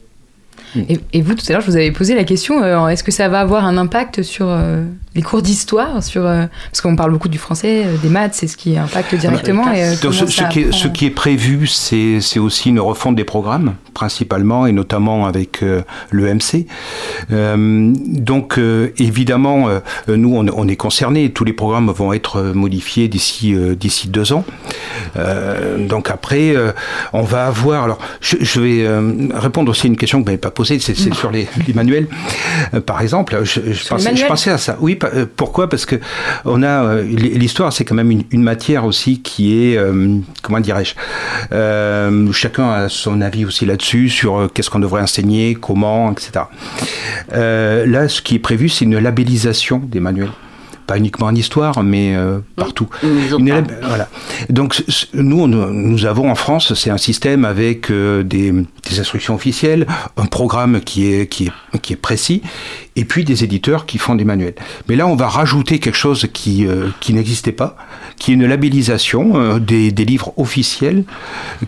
Et, et vous, tout à l'heure, je vous avais posé la question euh, est-ce que ça va avoir un impact sur euh, les cours d'histoire sur, euh, Parce qu'on parle beaucoup du français, euh, des maths, c'est ce qui impacte directement. et, euh, Donc, ce, qui est, apprend ce qui est prévu, c'est c'est aussi une refonte des programmes, principalement, et notamment avec euh, l'EMC. Euh, donc, euh, évidemment, euh, nous, on, on est concernés. Tous les programmes vont être modifiés d'ici euh, d'ici deux ans. Euh, donc après, euh, on va avoir. Alors, je, je vais euh, répondre aussi à une question que vous m'avez pas posée. C'est c'est sur les, les manuels, Euh, par exemple. Je, pensais, je manuels pensais à ça. Oui, pa- euh, pourquoi? Parce que on a euh, l'histoire, c'est quand même une, une matière aussi qui est euh, comment dirais-je Chacun a son avis aussi là-dessus sur qu'est-ce qu'on devrait enseigner, comment, etc. Là, ce qui est prévu, c'est une labellisation des manuels. Pas uniquement en histoire, mais euh, partout. Une lab- voilà. Donc nous, on- nous avons en France, c'est un système avec euh, des, des instructions officielles, un programme qui est, qui est, qui est précis, et puis des éditeurs qui font des manuels. Mais là, on va rajouter quelque chose qui, euh, qui n'existait pas, qui est une labellisation euh, des, des livres officiels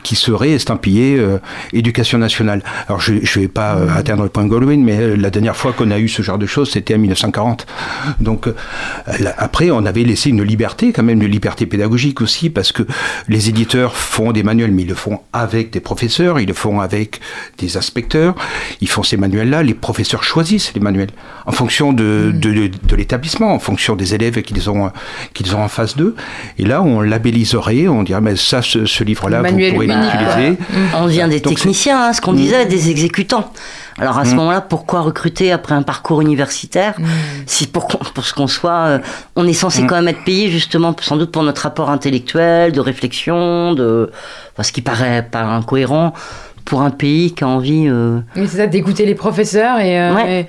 qui seraient estampillés euh, Éducation nationale. Alors, je ne vais pas euh, atteindre le point Goldwyn, mais euh, la dernière fois qu'on a eu ce genre de choses, c'était en 1940. Donc, euh, après, on avait laissé une liberté, quand même, une liberté pédagogique aussi, parce que les éditeurs font des manuels, mais ils le font avec des professeurs, ils le font avec des inspecteurs, ils font ces manuels-là, les professeurs choisissent les manuels en fonction de, de, de- de l'établissement, en fonction des élèves qu'ils ont, qu'ils ont en face d'eux. Et là, on labelliserait, on dirait, mais ça, ce, ce livre-là, vous pourrez l'utiliser. On vient des Donc, techniciens, hein, ce qu'on Mm. disait, des exécutants. Alors à ce Mm. moment-là, pourquoi recruter après un parcours universitaire Si pour, ce qu'on soit, euh, on est censé Mm. quand même être payé justement, sans doute pour notre rapport intellectuel, de réflexion, de enfin, ce qui paraît pas incohérent pour un pays qui a envie, euh, Oui, c'est ça, d'écouter les professeurs et. euh, Ouais.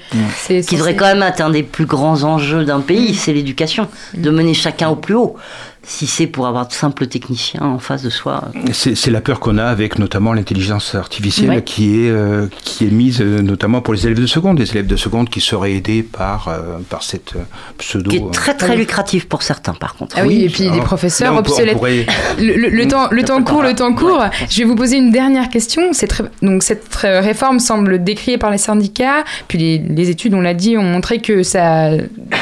et qui devrait quand même être un des plus grands enjeux d'un pays, c'est l'éducation, de mener chacun au plus haut. Si c'est pour avoir de simples techniciens en face de soi. C'est la peur qu'on a avec notamment l'intelligence artificielle Ouais. qui, est, euh, qui est mise euh, notamment pour les élèves de seconde, les élèves de seconde qui seraient aidés par, euh, par cette pseudo. Qui est très très Oui. lucratif pour certains par contre. Ah oui, et puis alors, professeurs là, obsolètes. pourrait- Le, le- le temps, le temps court, le temps court. Ouais. Je vais vous poser une dernière question. Très- donc cette réforme semble décriée par les syndicats, puis les, les études, on l'a dit, ont montré que ça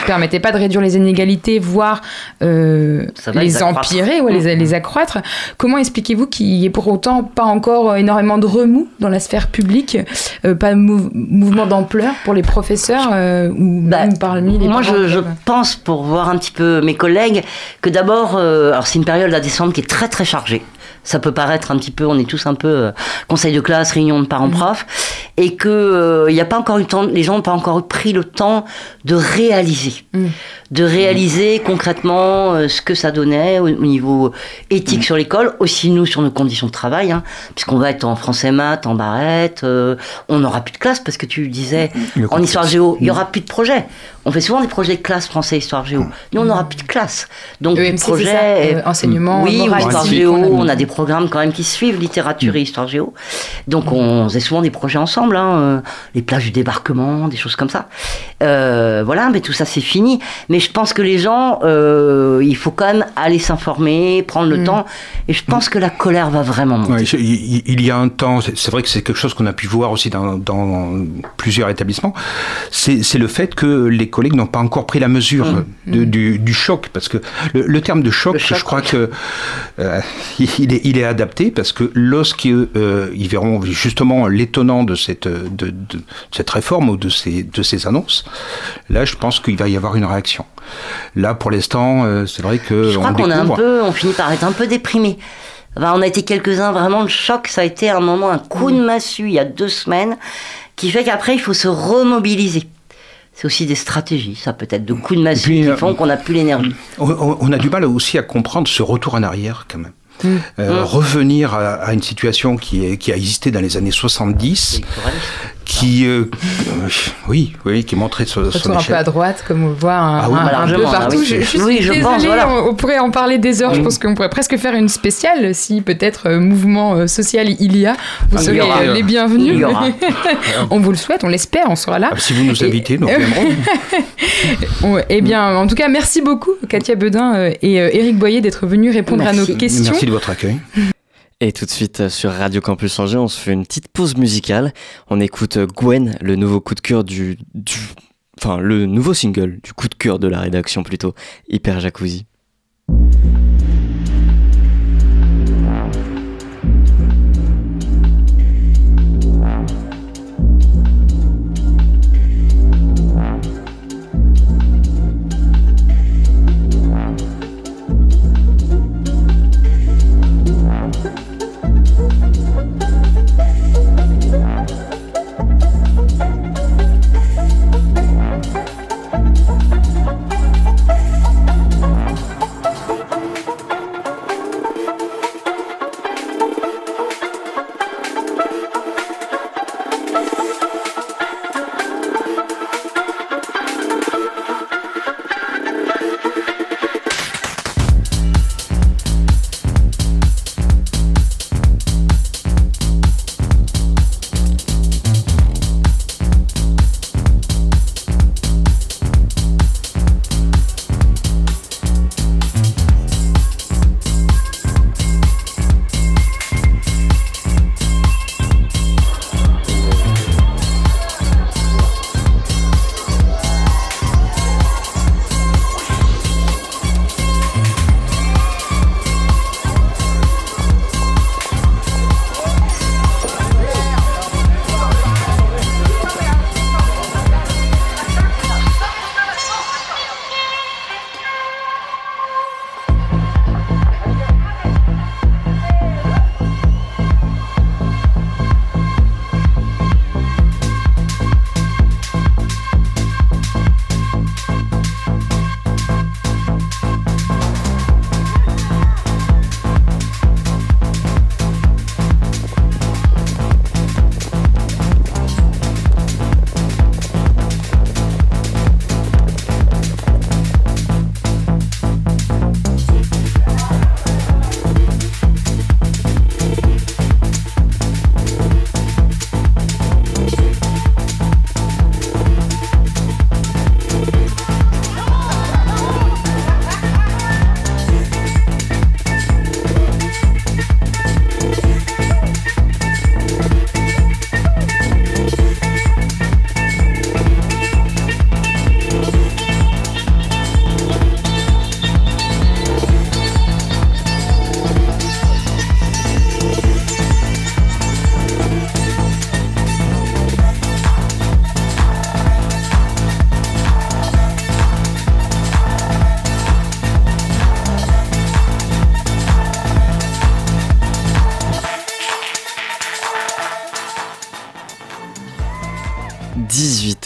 permettait pas de réduire les inégalités, voire euh, va les, empirer, ouais, les, Mhm. les accroître. Comment expliquez-vous qu'il y ait pour autant pas encore énormément de remous dans la sphère publique, euh, pas de mou- mouvement d'ampleur pour les professeurs euh, ou Bah, même parmi les Moi, je, pense, pour voir un petit peu mes collègues, que d'abord, euh, alors c'est une période à décembre qui est très très chargée. Ça peut paraître un petit peu, on est tous un peu euh, conseil de classe, réunion de parents-profs, et que euh, il y a pas encore eu le temps, les gens n'ont pas encore pris le temps de réaliser, Mm. de réaliser concrètement euh, ce que ça donnait au, au niveau éthique sur l'école, aussi nous sur nos conditions de travail, hein, puisqu'on va être en français maths, en barrette, euh, on n'aura plus de classe parce que tu disais Le en contexte. histoire géo, il y aura plus de projet. On fait souvent des projets de classe français histoire géo. Nous, on n'aura plus de classe. Donc, EMC, projet. ça, euh, enseignement oui, moral, histoire géo. on a- des programmes quand même qui suivent, littérature et histoire géo. Donc, on faisait souvent des projets ensemble. hein, les plages du débarquement, des choses comme ça. Euh, voilà, mais tout ça, c'est fini. Mais je pense que les gens, euh, il faut quand même aller s'informer, prendre le Mm. temps. Et je pense que la colère va vraiment monter. Ouais, il y a un temps, c'est vrai que c'est quelque chose qu'on a pu voir aussi dans, dans plusieurs établissements, c'est le fait que les collègues n'ont pas encore pris la mesure de- du, du choc, parce que le, le terme de choc, je crois que euh, il, est, il est adapté, parce que lorsqu'ils euh, ils verront justement l'étonnant de cette, de, cette réforme ou de ces, de ces annonces, là je pense qu'il va y avoir une réaction. Là pour l'instant, euh, c'est vrai que Je crois on qu'on a un découvre. peu, on finit par être un peu déprimé. Enfin, on a été quelques-uns vraiment le choc, ça a été un moment, un coup de massue il y a deux semaines, qui fait qu'après il faut se remobiliser. C'est aussi des stratégies, ça peut-être, de coups de massue puis, qui euh, font qu'on n'a plus l'énergie. On, a du mal aussi à comprendre ce retour en arrière quand même. Mm. Euh, Mm. Revenir à, à une situation qui, est, qui a existé dans les années 70, Électoraliste. Qui, euh, euh, oui, oui, qui montrait son, son Retour un peu à droite, comme on le voit un, Ah oui, un- un peu ah partout. oui. je, je suis Oui, je désolée, pense, voilà. on, on pourrait en parler des heures. Je Mm. pense qu'on pourrait presque faire une spéciale si peut-être euh, mouvement euh, social il y a. Vous Ah, serez aura, les bienvenus. on vous le souhaite, on l'espère, on sera là. Ah, si vous nous invitez, nous reviendrons. Eh bien, en tout cas, merci beaucoup, Katia Bedin et euh, Éric Boyer, d'être venus répondre à nos questions. Merci de votre accueil. Et tout de suite euh, sur Radio Campus Angers, on se fait une petite pause musicale. On écoute euh, Gwen, le nouveau coup de cœur du, du enfin le nouveau single du coup de cœur de la rédaction plutôt, Hyper Jacuzzi.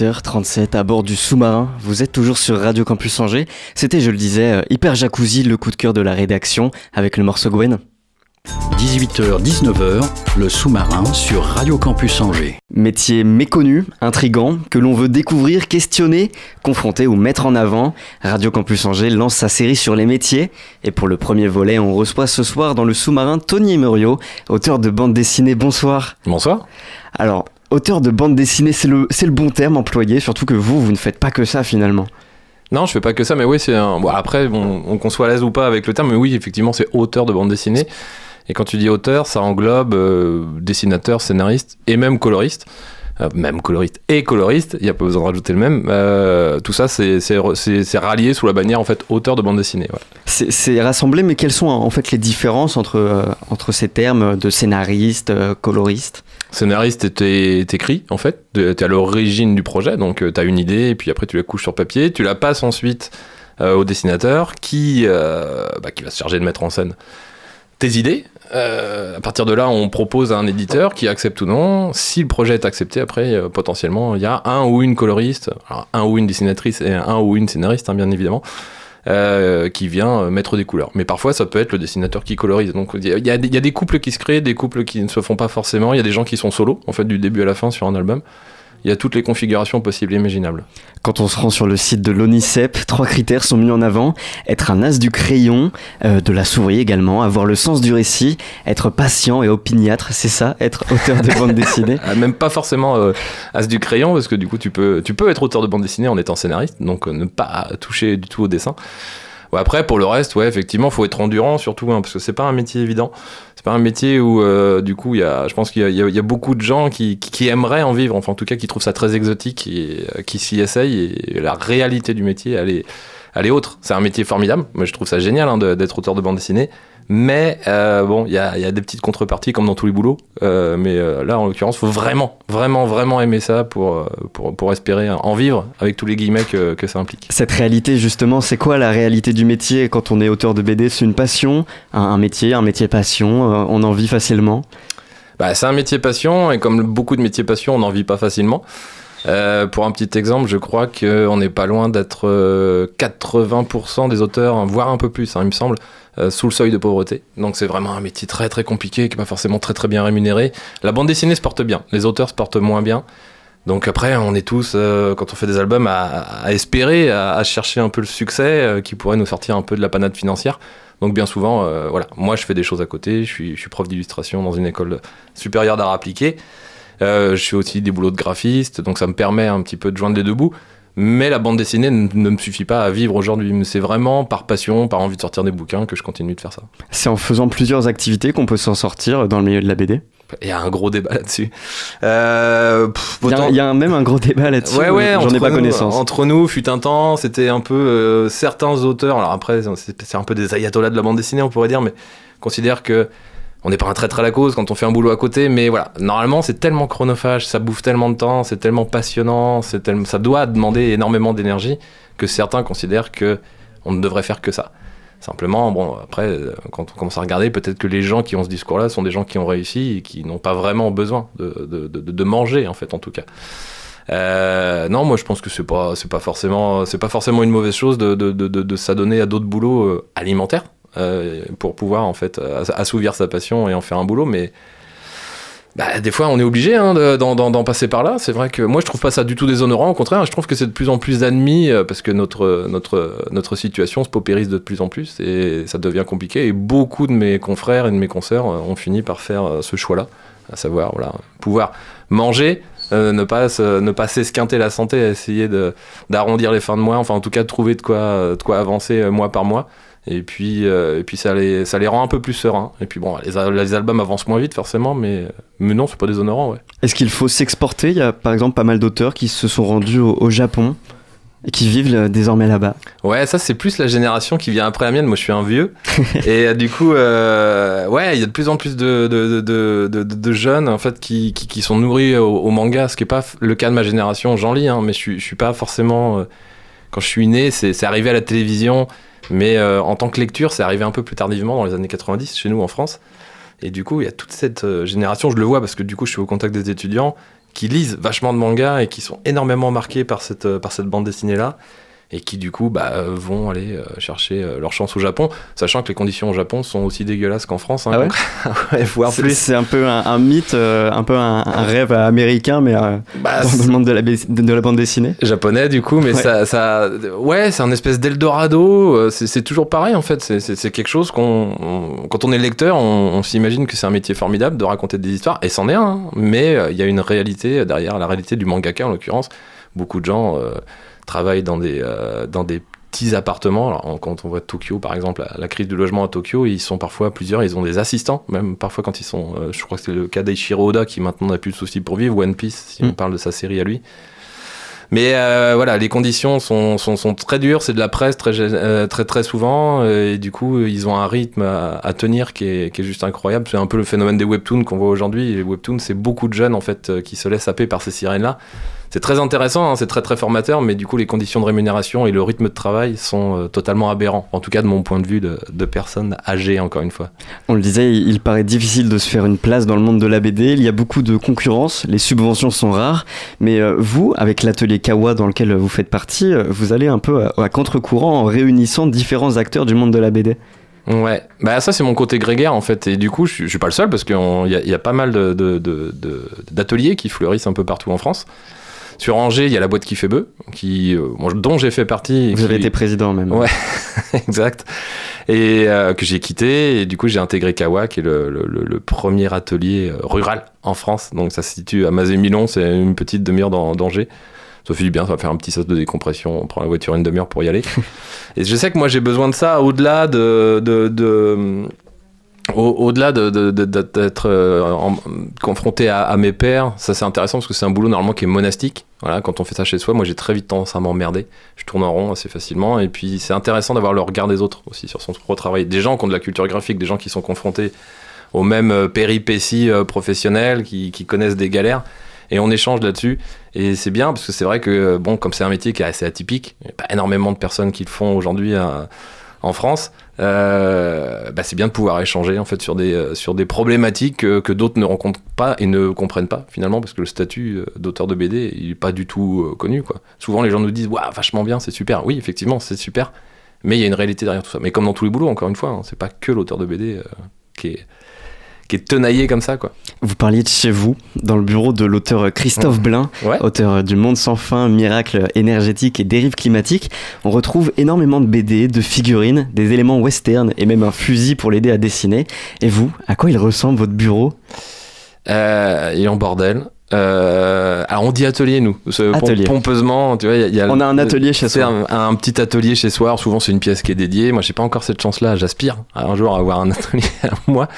H 37 à bord du sous-marin. Vous êtes toujours sur Radio Campus Angers. C'était, je le disais, euh, Hyper Jacuzzi, le coup de cœur de la rédaction avec le morceau Gwen. 18h-19h, le sous-marin sur Radio Campus Angers. Métier méconnu, intrigant, que l'on veut découvrir, questionner, confronter ou mettre en avant. Radio Campus Angers lance sa série sur les métiers. Et pour le premier volet, on reçoit ce soir dans le sous-marin Tony Emerio, auteur de bande dessinée. Bonsoir. Bonsoir. Alors, auteur de bande dessinée, c'est le, c'est le bon terme employé, surtout que vous, vous ne faites pas que ça finalement. Non, je fais pas que ça, mais oui, c'est un. Bon, après, bon, on qu'on soit à l'aise ou pas avec le terme, mais oui, effectivement, c'est auteur de bande dessinée. Et quand tu dis auteur, ça englobe euh, dessinateur, scénariste et même coloriste. Euh, même coloriste et coloriste, il n'y a pas besoin de rajouter le même. Euh, tout ça, c'est c'est- c'est- c'est rallié sous la bannière en fait auteur de bande dessinée. ouais. C'est, rassemblé, mais quelles sont en fait les différences entre, entre ces termes de scénariste, coloriste? Scénariste, t'é- t'écris en fait, de- t'es à l'origine du projet, donc euh, t'as une idée et puis après tu la couches sur papier, tu la passes ensuite euh, au dessinateur qui, euh, bah, qui va se charger de mettre en scène tes idées. À partir de là, on propose à un éditeur qui accepte ou non. Si le projet est accepté, après, potentiellement, il y a un ou une coloriste, un ou une dessinatrice et un ou une scénariste, hein, bien évidemment, euh, qui vient euh, mettre des couleurs. Mais parfois, ça peut être le dessinateur qui colorise. Donc, il y, a- des- il y a des couples qui se créent, des couples qui ne se font pas forcément. Il y a des gens qui sont solo, en fait, du début à la fin sur un album. Il y a toutes les configurations possibles et imaginables. Quand on se rend sur le site de l'ONICEP, trois critères sont mis en avant. Être un as du crayon, euh, de la souris également, avoir le sens du récit, être patient et opiniâtre, c'est ça, être auteur de bande dessinée Ah, Même pas forcément euh, as du crayon, parce que du coup, tu peux, tu peux être auteur de bande dessinée en étant scénariste, donc euh, ne pas toucher du tout au dessin. Ouais, après, pour le reste, ouais, effectivement, faut être endurant surtout, hein, parce que c'est pas un métier évident. C'est pas un métier où euh, du coup il y a je pense qu'il y, a- beaucoup de gens qui, aimeraient en vivre enfin en tout cas qui trouvent ça très exotique et euh, qui s'y essayent et la réalité du métier elle est elle est autre. C'est un métier formidable. Moi je trouve ça génial hein, d'être auteur de bande dessinée mais euh, bon il y a, il y a des petites contreparties comme dans tous les boulots. Euh, mais euh, là en l'occurrence faut vraiment vraiment vraiment aimer ça pour pour, pour espérer en vivre avec tous les guillemets que, que ça implique. Cette réalité, justement, c'est quoi la réalité du métier quand on est auteur de BD C'est une passion, un, un métier, un métier passion, on en vit facilement? Bah, c'est un métier passion et comme beaucoup de métiers passion, on n'en vit pas facilement. Euh, pour un petit exemple, je crois qu'on n'est pas loin d'être euh, 80% des auteurs, hein, voire un peu plus, hein, il me semble, sous le seuil de pauvreté. Donc c'est vraiment un métier très très compliqué, qui n'est pas forcément très très bien rémunéré. La bande dessinée se porte bien, les auteurs se portent moins bien. Donc après, on est tous, euh, quand on fait des albums, à, espérer, à, chercher un peu le succès euh, qui pourrait nous sortir un peu de la panade financière. Donc bien souvent, euh, voilà, moi je fais des choses à côté, je suis, je suis prof d'illustration dans une école supérieure d'art appliqué. Euh, je fais aussi des boulots de graphiste, donc ça me permet un petit peu de joindre les deux bouts. Mais la bande dessinée ne, me suffit pas à vivre aujourd'hui. C'est vraiment par passion, par envie de sortir des bouquins que je continue de faire ça. C'est en faisant plusieurs activités qu'on peut s'en sortir dans le milieu de la BD Il y a un gros débat là-dessus. Euh, Il y a- autant- il y, a même un gros débat là-dessus, Ouais, ouais, j'en ai pas nous- connaissance. Entre nous, fut un temps, c'était un peu euh, certains auteurs. Alors après, c'est c'est un peu des ayatollahs de la bande dessinée, on pourrait dire, mais considère que on n'est pas un traître à la cause quand on fait un boulot à côté. Mais voilà, normalement, c'est tellement chronophage, ça bouffe tellement de temps, c'est tellement passionnant, c'est tellement, ça doit demander énormément d'énergie que certains considèrent que on ne devrait faire que ça. Simplement, bon, après, euh, quand on commence à regarder, peut-être que les gens qui ont ce discours-là sont des gens qui ont réussi et qui n'ont pas vraiment besoin de, manger, en fait, en tout cas. Euh, non, moi je pense que c'est pas, pas forcément, une mauvaise chose de s'adonner à d'autres boulots euh, alimentaires euh, pour pouvoir en fait ass- assouvir sa passion et en faire un boulot, mais bah, des fois on est obligé hein, de- d'en, passer par là. C'est vrai que moi je trouve pas ça du tout déshonorant, au contraire, je trouve que c'est de plus en plus admis euh, parce que notre, notre, notre situation se paupérise de plus en plus et ça devient compliqué. Et beaucoup de mes confrères et de mes consoeurs euh, ont fini par faire euh, ce choix-là, à savoir voilà, pouvoir manger euh, ne pas se- ne pas s'esquinter la santé, essayer d'arrondir les fins de mois, enfin en tout cas de trouver de quoi de quoi avancer euh, mois par mois. Et puis euh, et puis ça les ça les rend un peu plus sereins. Et puis bon, les, les albums avancent moins vite forcément, mais mais non, c'est pas déshonorant, ouais. Est-ce qu'il faut s'exporter? Il y a par exemple pas mal d'auteurs qui se sont rendus au, au Japon et qui vivent euh, désormais là-bas. Ouais, ça c'est plus la génération qui vient après la mienne. Moi, je suis un vieux, et euh, du coup, euh, ouais, il y a de plus en plus de, de, de, jeunes en fait qui, qui, qui sont nourris au, au manga, ce qui est pas le cas de ma génération. J'en lis, hein, mais je suis, je suis pas forcément. euh, quand je suis né, c'est c'est arrivé à la télévision, mais euh, en tant que lecture, c'est arrivé un peu plus tardivement dans les années 90 chez nous en France. Et du coup, il y a toute cette euh, génération, je le vois parce que du coup, je suis au contact des étudiants qui lisent vachement de mangas et qui sont énormément marqués par cette, euh, par cette bande dessinée-là et qui du coup bah, vont aller euh, chercher euh, leur chance au Japon, sachant que les conditions au Japon sont aussi dégueulasses qu'en France. hein, Ah ouais Ouais, plus. C'est un peu un, un mythe, euh, un peu un, un rêve américain, mais euh, Bah, dans, le monde de la, ba- de, de la bande dessinée. japonais du coup mais Ouais. ça, ça ouais c'est un espèce d'Eldorado c'est toujours pareil en fait c'est- quelque chose qu'on on- quand on est lecteur on, on s'imagine que c'est un métier formidable de raconter des histoires et c'en est un hein. mais il y a une réalité derrière la réalité du mangaka en l'occurrence beaucoup de gens euh, travaillent dans des euh, dans des petits appartements Alors, quand on voit Tokyo par exemple la, la crise du logement à Tokyo ils sont parfois plusieurs ils ont des assistants même parfois quand ils sont euh, je crois que c'est le cas d'Eiichiro Oda qui maintenant n'a plus de soucis pour vivre One Piece si Mm. on parle de sa série à lui mais euh, voilà, les conditions sont, sont, sont très dures, c'est de la presse très, euh, très, très souvent, et du coup, ils ont un rythme à, à tenir qui est, qui est juste incroyable. C'est un peu le phénomène des webtoons qu'on voit aujourd'hui. Les webtoons, c'est beaucoup de jeunes en fait qui se laissent happer par ces sirènes-là. C'est très intéressant, hein, c'est très très formateur, mais du coup, les conditions de rémunération et le rythme de travail sont euh, totalement aberrants. En tout cas, de mon point de vue de, de personnes âgées, encore une fois. On le disait, il paraît difficile de se faire une place dans le monde de la BD. Il y a beaucoup de concurrence, les subventions sont rares. Mais euh, vous, avec l'atelier Kawa dans lequel vous faites partie, euh, vous allez un peu à, à contre-courant en réunissant différents acteurs du monde de la BD. Ouais, bah ça c'est mon côté grégaire en fait, et du coup je, je suis pas le seul parce qu'il y, a- il y a pas mal de- de- de- de- d'ateliers qui fleurissent un peu partout en France. Sur Angers, il y a la boîte qui fait bœuf, qui, euh, dont j'ai fait partie. Vous avez été président même. Ouais, exact. Et euh, que j'ai quitté, et du coup j'ai intégré Kawa, qui est le, le- le- le premier atelier euh, rural en France. Donc ça se situe à Mazé-Milon, c'est une petite demi-heure d'An- d'Angers. Ça fait du bien, ça va faire un petit sauce de décompression, on prend la voiture une demi-heure pour y aller. et je sais que moi j'ai besoin de ça au-delà de, de, de, au-delà de- de- de- de- d'être euh, confronté à, mes pairs, ça c'est intéressant parce que c'est un boulot normalement qui est monastique. Voilà, quand on fait ça chez soi, moi j'ai très vite tendance à m'emmerder. Je tourne en rond assez facilement. Et puis c'est intéressant d'avoir le regard des autres aussi sur son propre travail. Des gens qui ont de la culture graphique, des gens qui sont confrontés aux mêmes euh, péripéties euh, professionnelles, qui, connaissent des galères. Et on échange là-dessus. Et c'est bien parce que c'est vrai que, bon, comme c'est un métier qui est assez atypique, il n'y a pas énormément de personnes qui le font aujourd'hui euh, en France. Euh, bah, c'est bien de pouvoir échanger en fait sur des, euh, sur des problématiques euh, que d'autres ne rencontrent pas et ne comprennent pas finalement parce que le statut d'auteur de BD il est pas du tout connu quoi. Souvent les gens nous disent waouh vachement bien c'est super. Oui effectivement c'est super mais il y a une réalité derrière tout ça. Mais comme dans tous les boulots encore une fois hein, c'est pas que l'auteur de BD qui est qui est tenaillé comme ça quoi. Vous parliez de chez vous, dans le bureau de l'auteur Christophe Blin, Ouais. auteur du Monde sans fin, Miracle énergétique et dérive climatique. On retrouve énormément de BD, de figurines, des éléments western et même un fusil pour l'aider à dessiner. Et vous, à quoi il ressemble votre bureau? Euh, il est en bordel. Euh, alors on dit atelier nous, Atelier. pompeusement, tu vois, il y a- y a On a un atelier chez soi. Un, un petit atelier chez soi. Alors, souvent c'est une pièce qui est dédiée. Moi j'ai pas encore cette chance-là. J'aspire à un jour à avoir un atelier à moi.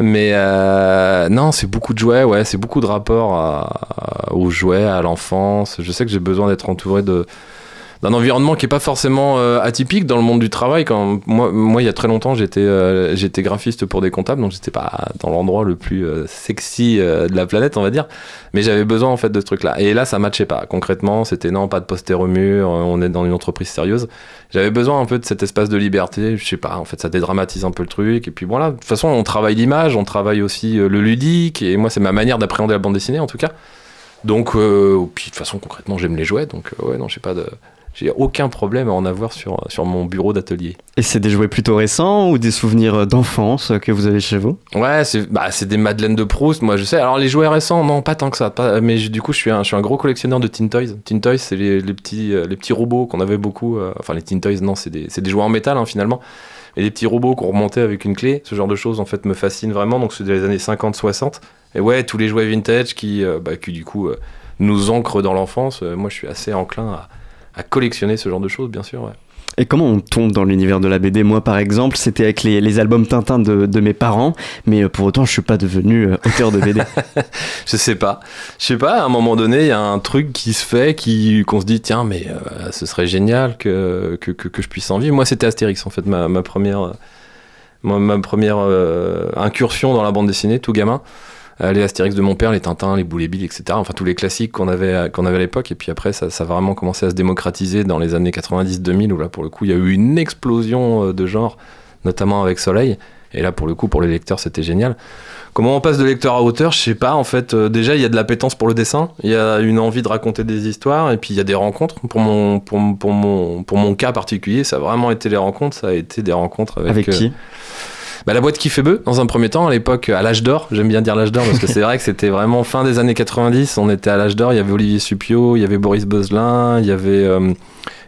Mais euh, non, c'est beaucoup de jouets. Ouais, c'est beaucoup de rapports à- aux jouets, à l'enfance. Je sais que j'ai besoin d'être entouré de d'un environnement qui est pas forcément euh, atypique dans le monde du travail. Quand moi, moi il y a très longtemps, j'étais euh, j'étais graphiste pour des comptables, donc j'étais pas dans l'endroit le plus euh, sexy de la planète, on va dire. Mais j'avais besoin en fait de ce truc-là. Et là, ça matchait pas. Concrètement, c'était non, pas de poster au mur. On est dans une entreprise sérieuse. J'avais besoin un peu de cet espace de liberté. Je sais pas. En fait, ça dédramatise un peu le truc. Et puis voilà. De toute façon, on travaille l'image, on travaille aussi le ludique. Et moi, c'est ma manière d'appréhender la bande dessinée, en tout cas. Donc, puis de toute façon, concrètement, j'aime les jouets. Donc, ouais, non, j'ai pas de. J'ai aucun problème à en avoir sur, sur mon bureau d'atelier. Et c'est des jouets plutôt récents ou des souvenirs d'enfance que vous avez chez vous? Ouais, c'est bah, des Madeleines de Proust, moi je sais. Alors les jouets récents, non, pas tant que ça. pas- mais du coup, je suis, un, je suis un gros collectionneur de Teen Toys. Teen Toys, c'est les, les petits, euh, les petits robots qu'on avait beaucoup. euh, enfin, les Teen Toys, non, c'est des, des jouets en métal hein, finalement. Et des petits robots qu'on remontait avec une clé, ce genre de choses en fait me fascine vraiment. Donc c'est des années 50-60. Et ouais, tous les jouets vintage qui, euh, bah, qui du coup euh, nous ancrent dans l'enfance. Moi je suis assez enclin à, à collectionner ce genre de choses, bien sûr. Ouais. Et comment on tombe dans l'univers de la BD Moi, par exemple, c'était avec les, les albums Tintin de, de mes parents, mais euh, pour autant, je suis pas devenu euh, auteur de BD. Je sais pas. Je sais pas, à un moment donné, il y a un truc qui se fait, qui, qu'on se dit, tiens, mais euh, ce serait génial que, que, que, que je puisse en vivre. Moi, c'était Astérix, en fait, ma, ma première, ma, ma première euh, incursion dans la bande dessinée, tout gamin. Euh, les Astérix de mon père, les Tintins, les Boulet Bill, etc. Enfin, tous les classiques qu'on avait, qu'on avait à l'époque. Et puis après, ça, ça a vraiment commencé à se démocratiser dans les années 90-2000, où là, pour le coup, il y a eu une explosion euh, de genre, notamment avec Soleil. Et là, pour le coup, pour les lecteurs, c'était génial. Comment on passe de lecteur à auteur, je sais pas. En fait, euh, déjà, il y a de l'appétence pour le dessin, il y a une envie de raconter des histoires, et puis il y a des rencontres. Pour mon, pour, pour mon, pour mon cas particulier, ça a vraiment été les rencontres. Ça a été des rencontres avec, Avec euh, qui? Bah, la boîte qui fait bœuf, dans un premier temps, à l'époque, à l'âge d'or, j'aime bien dire l'âge d'or parce que c'est vrai que c'était vraiment fin des années 90, on était à l'âge d'or, il y avait Olivier Supio, il y avait Boris Beuzelin, il y avait, euh,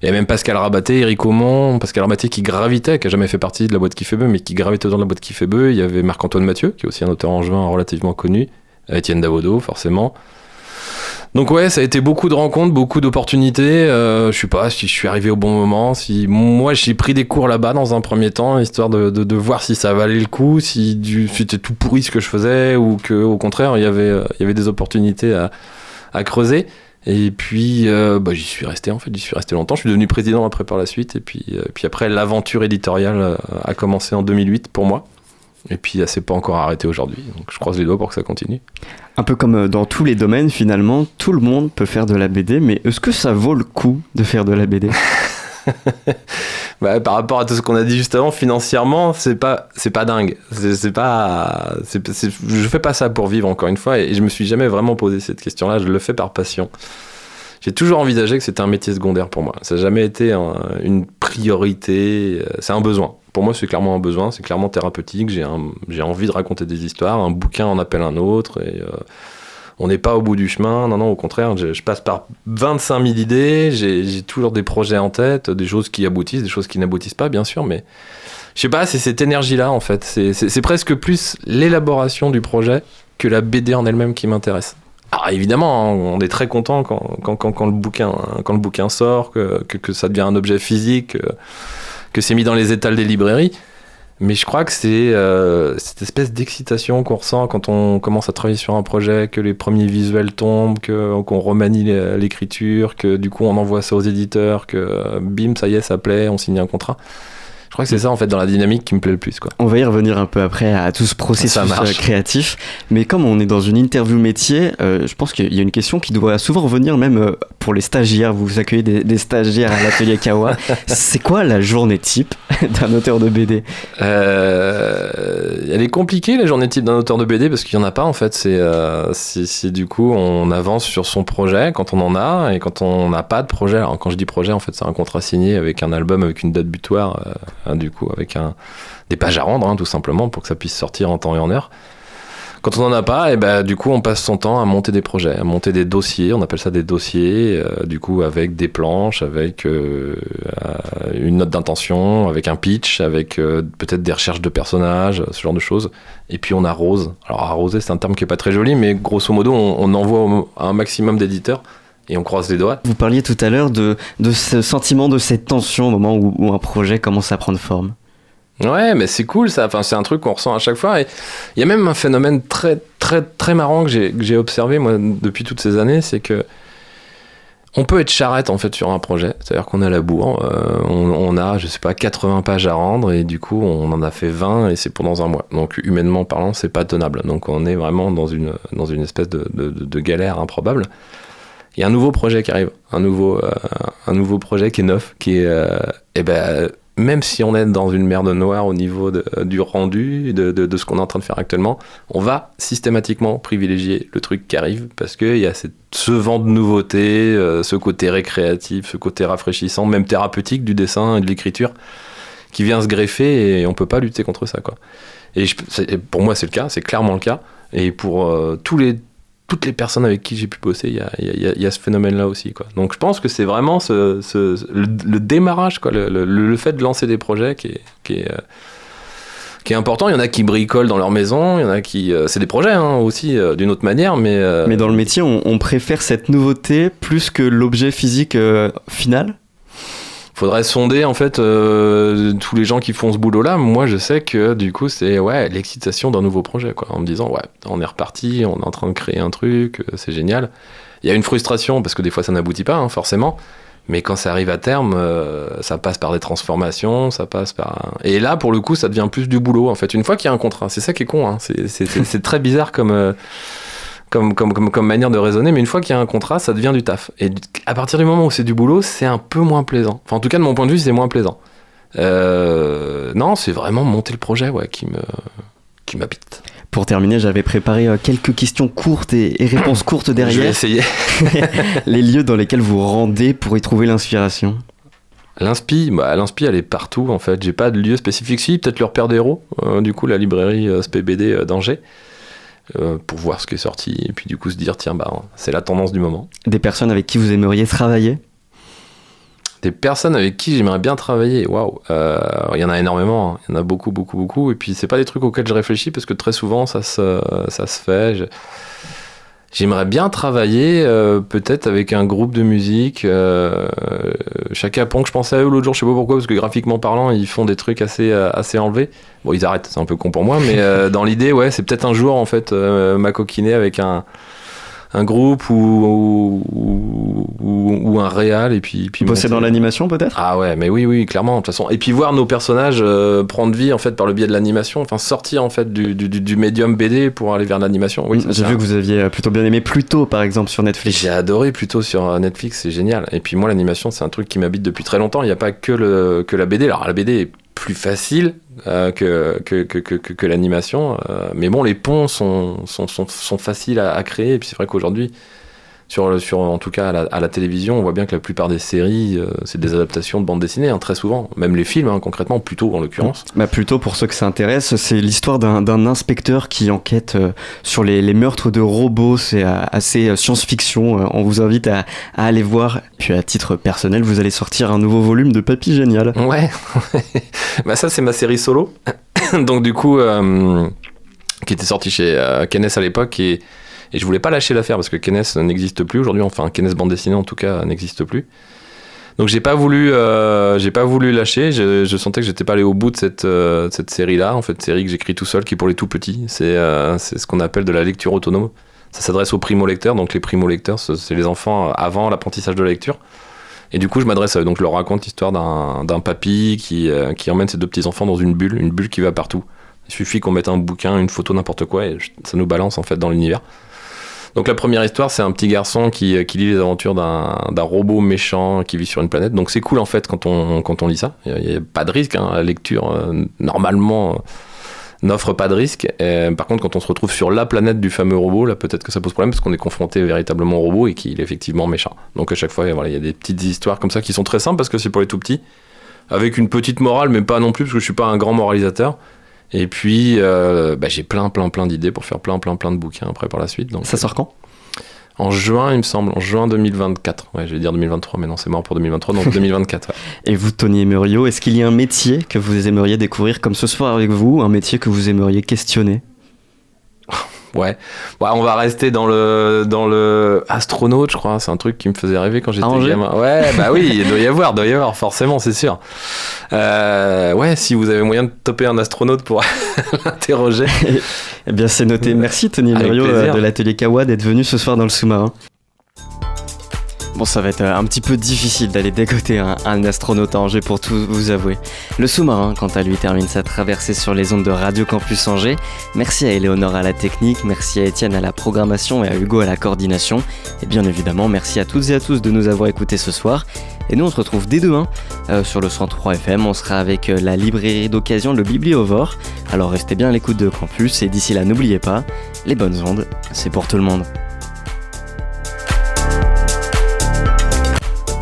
il y avait même Pascal Rabaté, Eric Aumont, Pascal Rabaté qui gravitait, qui a jamais fait partie de la boîte qui fait bœuf, mais qui gravitait dans la boîte qui fait bœuf, il y avait Marc-Antoine Mathieu, qui est aussi un auteur angevin relativement connu, Étienne Davodo, forcément. Donc ouais, ça a été beaucoup de rencontres, beaucoup d'opportunités. Euh, je sais pas si je suis arrivé au bon moment, si moi j'ai pris des cours là-bas dans un premier temps, histoire de, de, voir si ça valait le coup, si c'était tout pourri ce que je faisais ou que au contraire il y avait, il y avait des opportunités à, à creuser. Et puis euh, bah, j'y suis resté en fait, j'y suis resté longtemps. Je suis devenu président après par la suite. Et puis, euh, puis après l'aventure éditoriale euh, a commencé en 2008 pour moi. Et puis elle s'est pas encore arrêtée aujourd'hui. Donc je croise les doigts pour que ça continue. Un peu comme euh, dans tous les domaines, finalement, tout le monde peut faire de la BD, mais est-ce que ça vaut le coup de faire de la BD Bah, par rapport à tout ce qu'on a dit juste avant, financièrement, c'est pas, c'est pas dingue. C'est pas, je fais pas ça pour vivre encore une fois, et je me suis jamais vraiment posé cette question-là. Je le fais par passion. J'ai toujours envisagé que c'était un métier secondaire pour moi. Ça n'a jamais été un- une priorité. euh, C'est un besoin. Pour moi, c'est clairement un besoin. C'est clairement thérapeutique. J'ai envie de raconter des histoires. Un bouquin en appelle un autre. Et euh, on n'est pas au bout du chemin. Non, non, au contraire. Je, passe par 25 000 idées. J'ai toujours des projets en tête, des choses qui aboutissent, des choses qui n'aboutissent pas, bien sûr. Mais je sais pas, c'est cette énergie-là, en fait. C'est presque plus l'élaboration du projet que la BD en elle-même qui m'intéresse. Alors évidemment, hein, on est très content quand, quand, le, bouquin, quand le bouquin sort, que, que, ça devient un objet physique, que, c'est mis dans les étals des librairies. Mais je crois que c'est euh, cette espèce d'excitation qu'on ressent quand on commence à travailler sur un projet, que les premiers visuels tombent, qu'on remanie l'é- l'écriture, que du coup on envoie ça aux éditeurs, que bim, ça y est, ça plaît, on signe un contrat. Je crois que c'est ça en fait dans la dynamique qui me plaît le plus. Quoi. On va y revenir un peu après à tout ce processus euh, créatif. Mais comme on est dans une interview métier, euh, je pense qu'il y a une question qui doit souvent revenir même euh, pour les stagiaires. Vous accueillez des, des stagiaires à l'atelier Kawa. C'est quoi la journée type d'un auteur de BD Euh, elle est compliquée la journée type d'un auteur de BD parce qu'il n'y en a pas en fait. C'est euh, du coup on avance sur son projet quand on en a et quand on n'a pas de projet. Alors quand je dis projet en fait c'est un contrat signé avec un album avec une date butoir hein, du coup avec des pages à rendre hein, tout simplement pour que ça puisse sortir en temps et en heure. Quand on n'en a pas, et ben, du coup, on passe son temps à monter des projets, à monter des dossiers, on appelle ça des dossiers, euh, du coup, avec des planches, avec euh, euh, une note d'intention, avec un pitch, avec peut-être des recherches de personnages, ce genre de choses. Et puis on arrose. Alors arroser, c'est un terme qui est pas très joli, mais grosso modo, on, envoie un maximum d'éditeurs et on croise les doigts. Vous parliez tout à l'heure de, de ce sentiment, de cette tension au moment où, où un projet commence à prendre forme. Ouais, mais c'est cool ça. Enfin, c'est un truc qu'on ressent à chaque fois. Et il y a même un phénomène très, très, très marrant que j'ai, observé moi depuis toutes ces années, c'est que on peut être charrette en fait sur un projet. C'est-à-dire qu'on à la bourre, euh, on, on a, je sais pas, 80 pages à rendre et du coup on en a fait 20 et c'est pour dans un mois. Donc humainement parlant, c'est pas tenable. Donc on est vraiment dans une, dans une espèce de- de galère improbable. Il y a un nouveau projet qui arrive, un nouveau, euh, un nouveau projet qui est neuf, qui est, euh, eh ben, même si on est dans une merde noire au niveau de- du rendu, de, ce qu'on est en train de faire actuellement, on va systématiquement privilégier le truc qui arrive parce qu'il y a ce vent de nouveauté, euh, ce côté récréatif, ce côté rafraîchissant, même thérapeutique du dessin et de l'écriture qui vient se greffer et on peut pas lutter contre ça. Quoi. Et pour moi, c'est le cas, c'est clairement le cas. Et pour euh, tous les, toutes les personnes avec qui j'ai pu bosser, il y a, ce phénomène-là aussi. Donc je pense que c'est vraiment le, démarrage, le, fait de lancer des projets euh, qui est important. Il y en a qui bricolent dans leur maison, il y en a qui... euh, c'est des projets hein, aussi, euh, d'une autre manière, mais... Mais dans le métier, on, préfère cette nouveauté plus que l'objet physique final? Faudrait sonder en fait euh, tous les gens qui font ce boulot là moi je sais que du coup c'est ouais l'excitation d'un nouveau projet quoi. En me disant ouais on est reparti on est en train de créer un truc euh, c'est génial. Il y a une frustration parce que des fois ça n'aboutit pas hein, forcément. Mais quand ça arrive à terme euh, ça passe par des transformations ça passe par et là pour le coup ça devient plus du boulot en fait. Une fois qu'il y a un contrat c'est ça qui est con hein. c'est, très bizarre comme euh, comme, comme, comme, comme manière de raisonner, mais une fois qu'il y a un contrat, ça devient du taf. Et à partir du moment où c'est du boulot, c'est un peu moins plaisant. Enfin, en tout cas, de mon point de vue, c'est moins plaisant. Euh, non, c'est vraiment monter le projet ouais, qui me qui m'habite. Pour terminer, j'avais préparé euh, quelques questions courtes et, et réponses courtes Je vais derrière. essayer. Les lieux dans lesquels vous rendez pour y trouver l'inspiration. L'inspi, bah, l'inspi, elle est partout en fait. J'ai pas de lieu spécifique. Si, peut-être le repère des héros. Euh, du coup, la librairie euh, SPBD d'Angers. Euh, pour voir ce qui est sorti et puis du coup se dire tiens bah c'est la tendance du moment. Des personnes avec qui vous aimeriez travailler? Des personnes avec qui j'aimerais bien travailler, waouh, Euh, il y en a énormément, hein. il y en a beaucoup, beaucoup, beaucoup. Et puis c'est pas des trucs auxquels je réfléchis parce que très souvent ça se, ça se fait. Je- J'aimerais bien travailler euh, peut-être avec un groupe de musique. Euh, Chaka Ponk, je pensais à eux l'autre jour, je sais pas pourquoi, parce que graphiquement parlant, ils font des trucs assez, euh, assez enlevés. Bon, ils arrêtent, c'est un peu con pour moi, mais euh, dans l'idée, ouais, c'est peut-être un jour en fait euh, m'acoquiner avec un, un groupe ou, ou, ou, ou un réal et puis, puis Bosser dans l'animation peut-être? Ah ouais, mais oui, oui, clairement, de toute façon. Et puis voir nos personnages euh, prendre vie en fait par le biais de l'animation, enfin sortir en fait du, du, du- du médium BD pour aller vers l'animation. Oui, J'ai vu que vous aviez euh, plutôt bien aimé Pluto par exemple sur Netflix. j'ai adoré plutôt sur euh, Netflix, c'est génial. Et puis moi, l'animation, c'est un truc qui m'habite depuis très longtemps. Il n'y a pas que, le, que la BD. Alors la BD est plus facile euh, que, que, que, l'animation. euh, mais bon, les ponts sont, sont, sont, sont faciles à, à créer. Et puis c'est vrai qu'aujourd'hui, sur, sur, en tout cas à la, à la télévision, on voit bien que la plupart des séries, euh, c'est des adaptations de bandes dessinées, hein, très souvent. Même les films, hein, concrètement, plutôt en l'occurrence. Bah plutôt pour ceux que ça intéresse, c'est l'histoire d'un inspecteur qui enquête euh, sur les, les meurtres de robots. C'est euh, assez science-fiction. On vous invite à, à aller voir. Puis à titre personnel, vous allez sortir un nouveau volume de Papy Génial. Ouais, bah ça c'est ma série solo. Donc du coup, euh, qui était sortie chez Kenes à l'époque et, et je voulais pas lâcher l'affaire parce que Kenes n'existe plus aujourd'hui. Enfin, Kenes bande dessinée en tout cas n'existe plus. Donc j'ai pas voulu, euh, j'ai pas voulu lâcher. Je, sentais que j'étais pas allé au bout de cette, euh, série-là. En fait, série que j'écris tout seul, qui est pour les tout petits. C'est euh, ce qu'on appelle de la lecture autonome. Ça s'adresse aux primo-lecteurs. Donc les primo-lecteurs, ce- c'est les enfants avant l'apprentissage de la lecture. Et du coup, je m'adresse à eux. Donc je leur raconte l'histoire d'un papy qui, euh, qui emmène ses deux petits enfants dans une bulle, une bulle qui va partout. Il suffit qu'on mette un bouquin, une photo, n'importe quoi, et ça nous balance en fait dans l'univers. Donc la première histoire, c'est un petit garçon qui, euh, lit les aventures d'un robot méchant qui vit sur une planète. Donc c'est cool en fait quand on, lit ça. Il n'y a, pas de risque. hein. La lecture, euh, normalement, euh, n'offre pas de risque. Par contre, quand on se retrouve sur la planète du fameux robot, là peut-être que ça pose problème parce qu'on est confronté véritablement au robot et qu'il est effectivement méchant. Donc à chaque fois, il y a des petites histoires comme ça qui sont très simples parce que c'est pour les tout petits. Avec une petite morale, mais pas non plus parce que je suis pas un grand moralisateur. Et puis, euh, bah, j'ai plein, plein, plein d'idées pour faire plein, plein, plein de bouquins après par la suite. Donc, Ça sort quand? en juin, il me semble, en juin 2024. Ouais, je vais dire 2023, mais non, c'est mort pour 2023, donc 2024. ouais. Et vous, Tony Muriot, est-ce qu'il y a un métier que vous aimeriez découvrir comme ce soir avec vous, un métier que vous aimeriez questionner? Ouais. Ouais, on va rester dans le dans le astronaute, je crois. C'est un truc qui me faisait rêver quand j'étais gamin. Ouais, bah oui, il doit y avoir, doit y avoir, forcément, c'est sûr. Euh, ouais, si vous avez moyen de toper un astronaute pour l'interroger. Eh bien, c'est noté. Merci, Tony plaisir. euh, de l'atelier Kawa d'être venu ce soir dans le sous-marin. Bon, ça va être euh, un petit peu difficile d'aller dégoter un, astronaute à Angers pour tout vous avouer. Le sous-marin, quant à lui, termine sa traversée sur les ondes de Radio Campus Angers. Merci à Éléonore à la technique, merci à Étienne à la programmation et à Hugo à la coordination. Et bien évidemment, merci à toutes et à tous de nous avoir écoutés ce soir. Et nous, on se retrouve dès demain euh, sur le 103 FM. On sera avec euh, la librairie d'occasion, le Bibliovore. Alors restez bien à l'écoute de Campus et d'ici là, n'oubliez pas, les bonnes ondes, c'est pour tout le monde.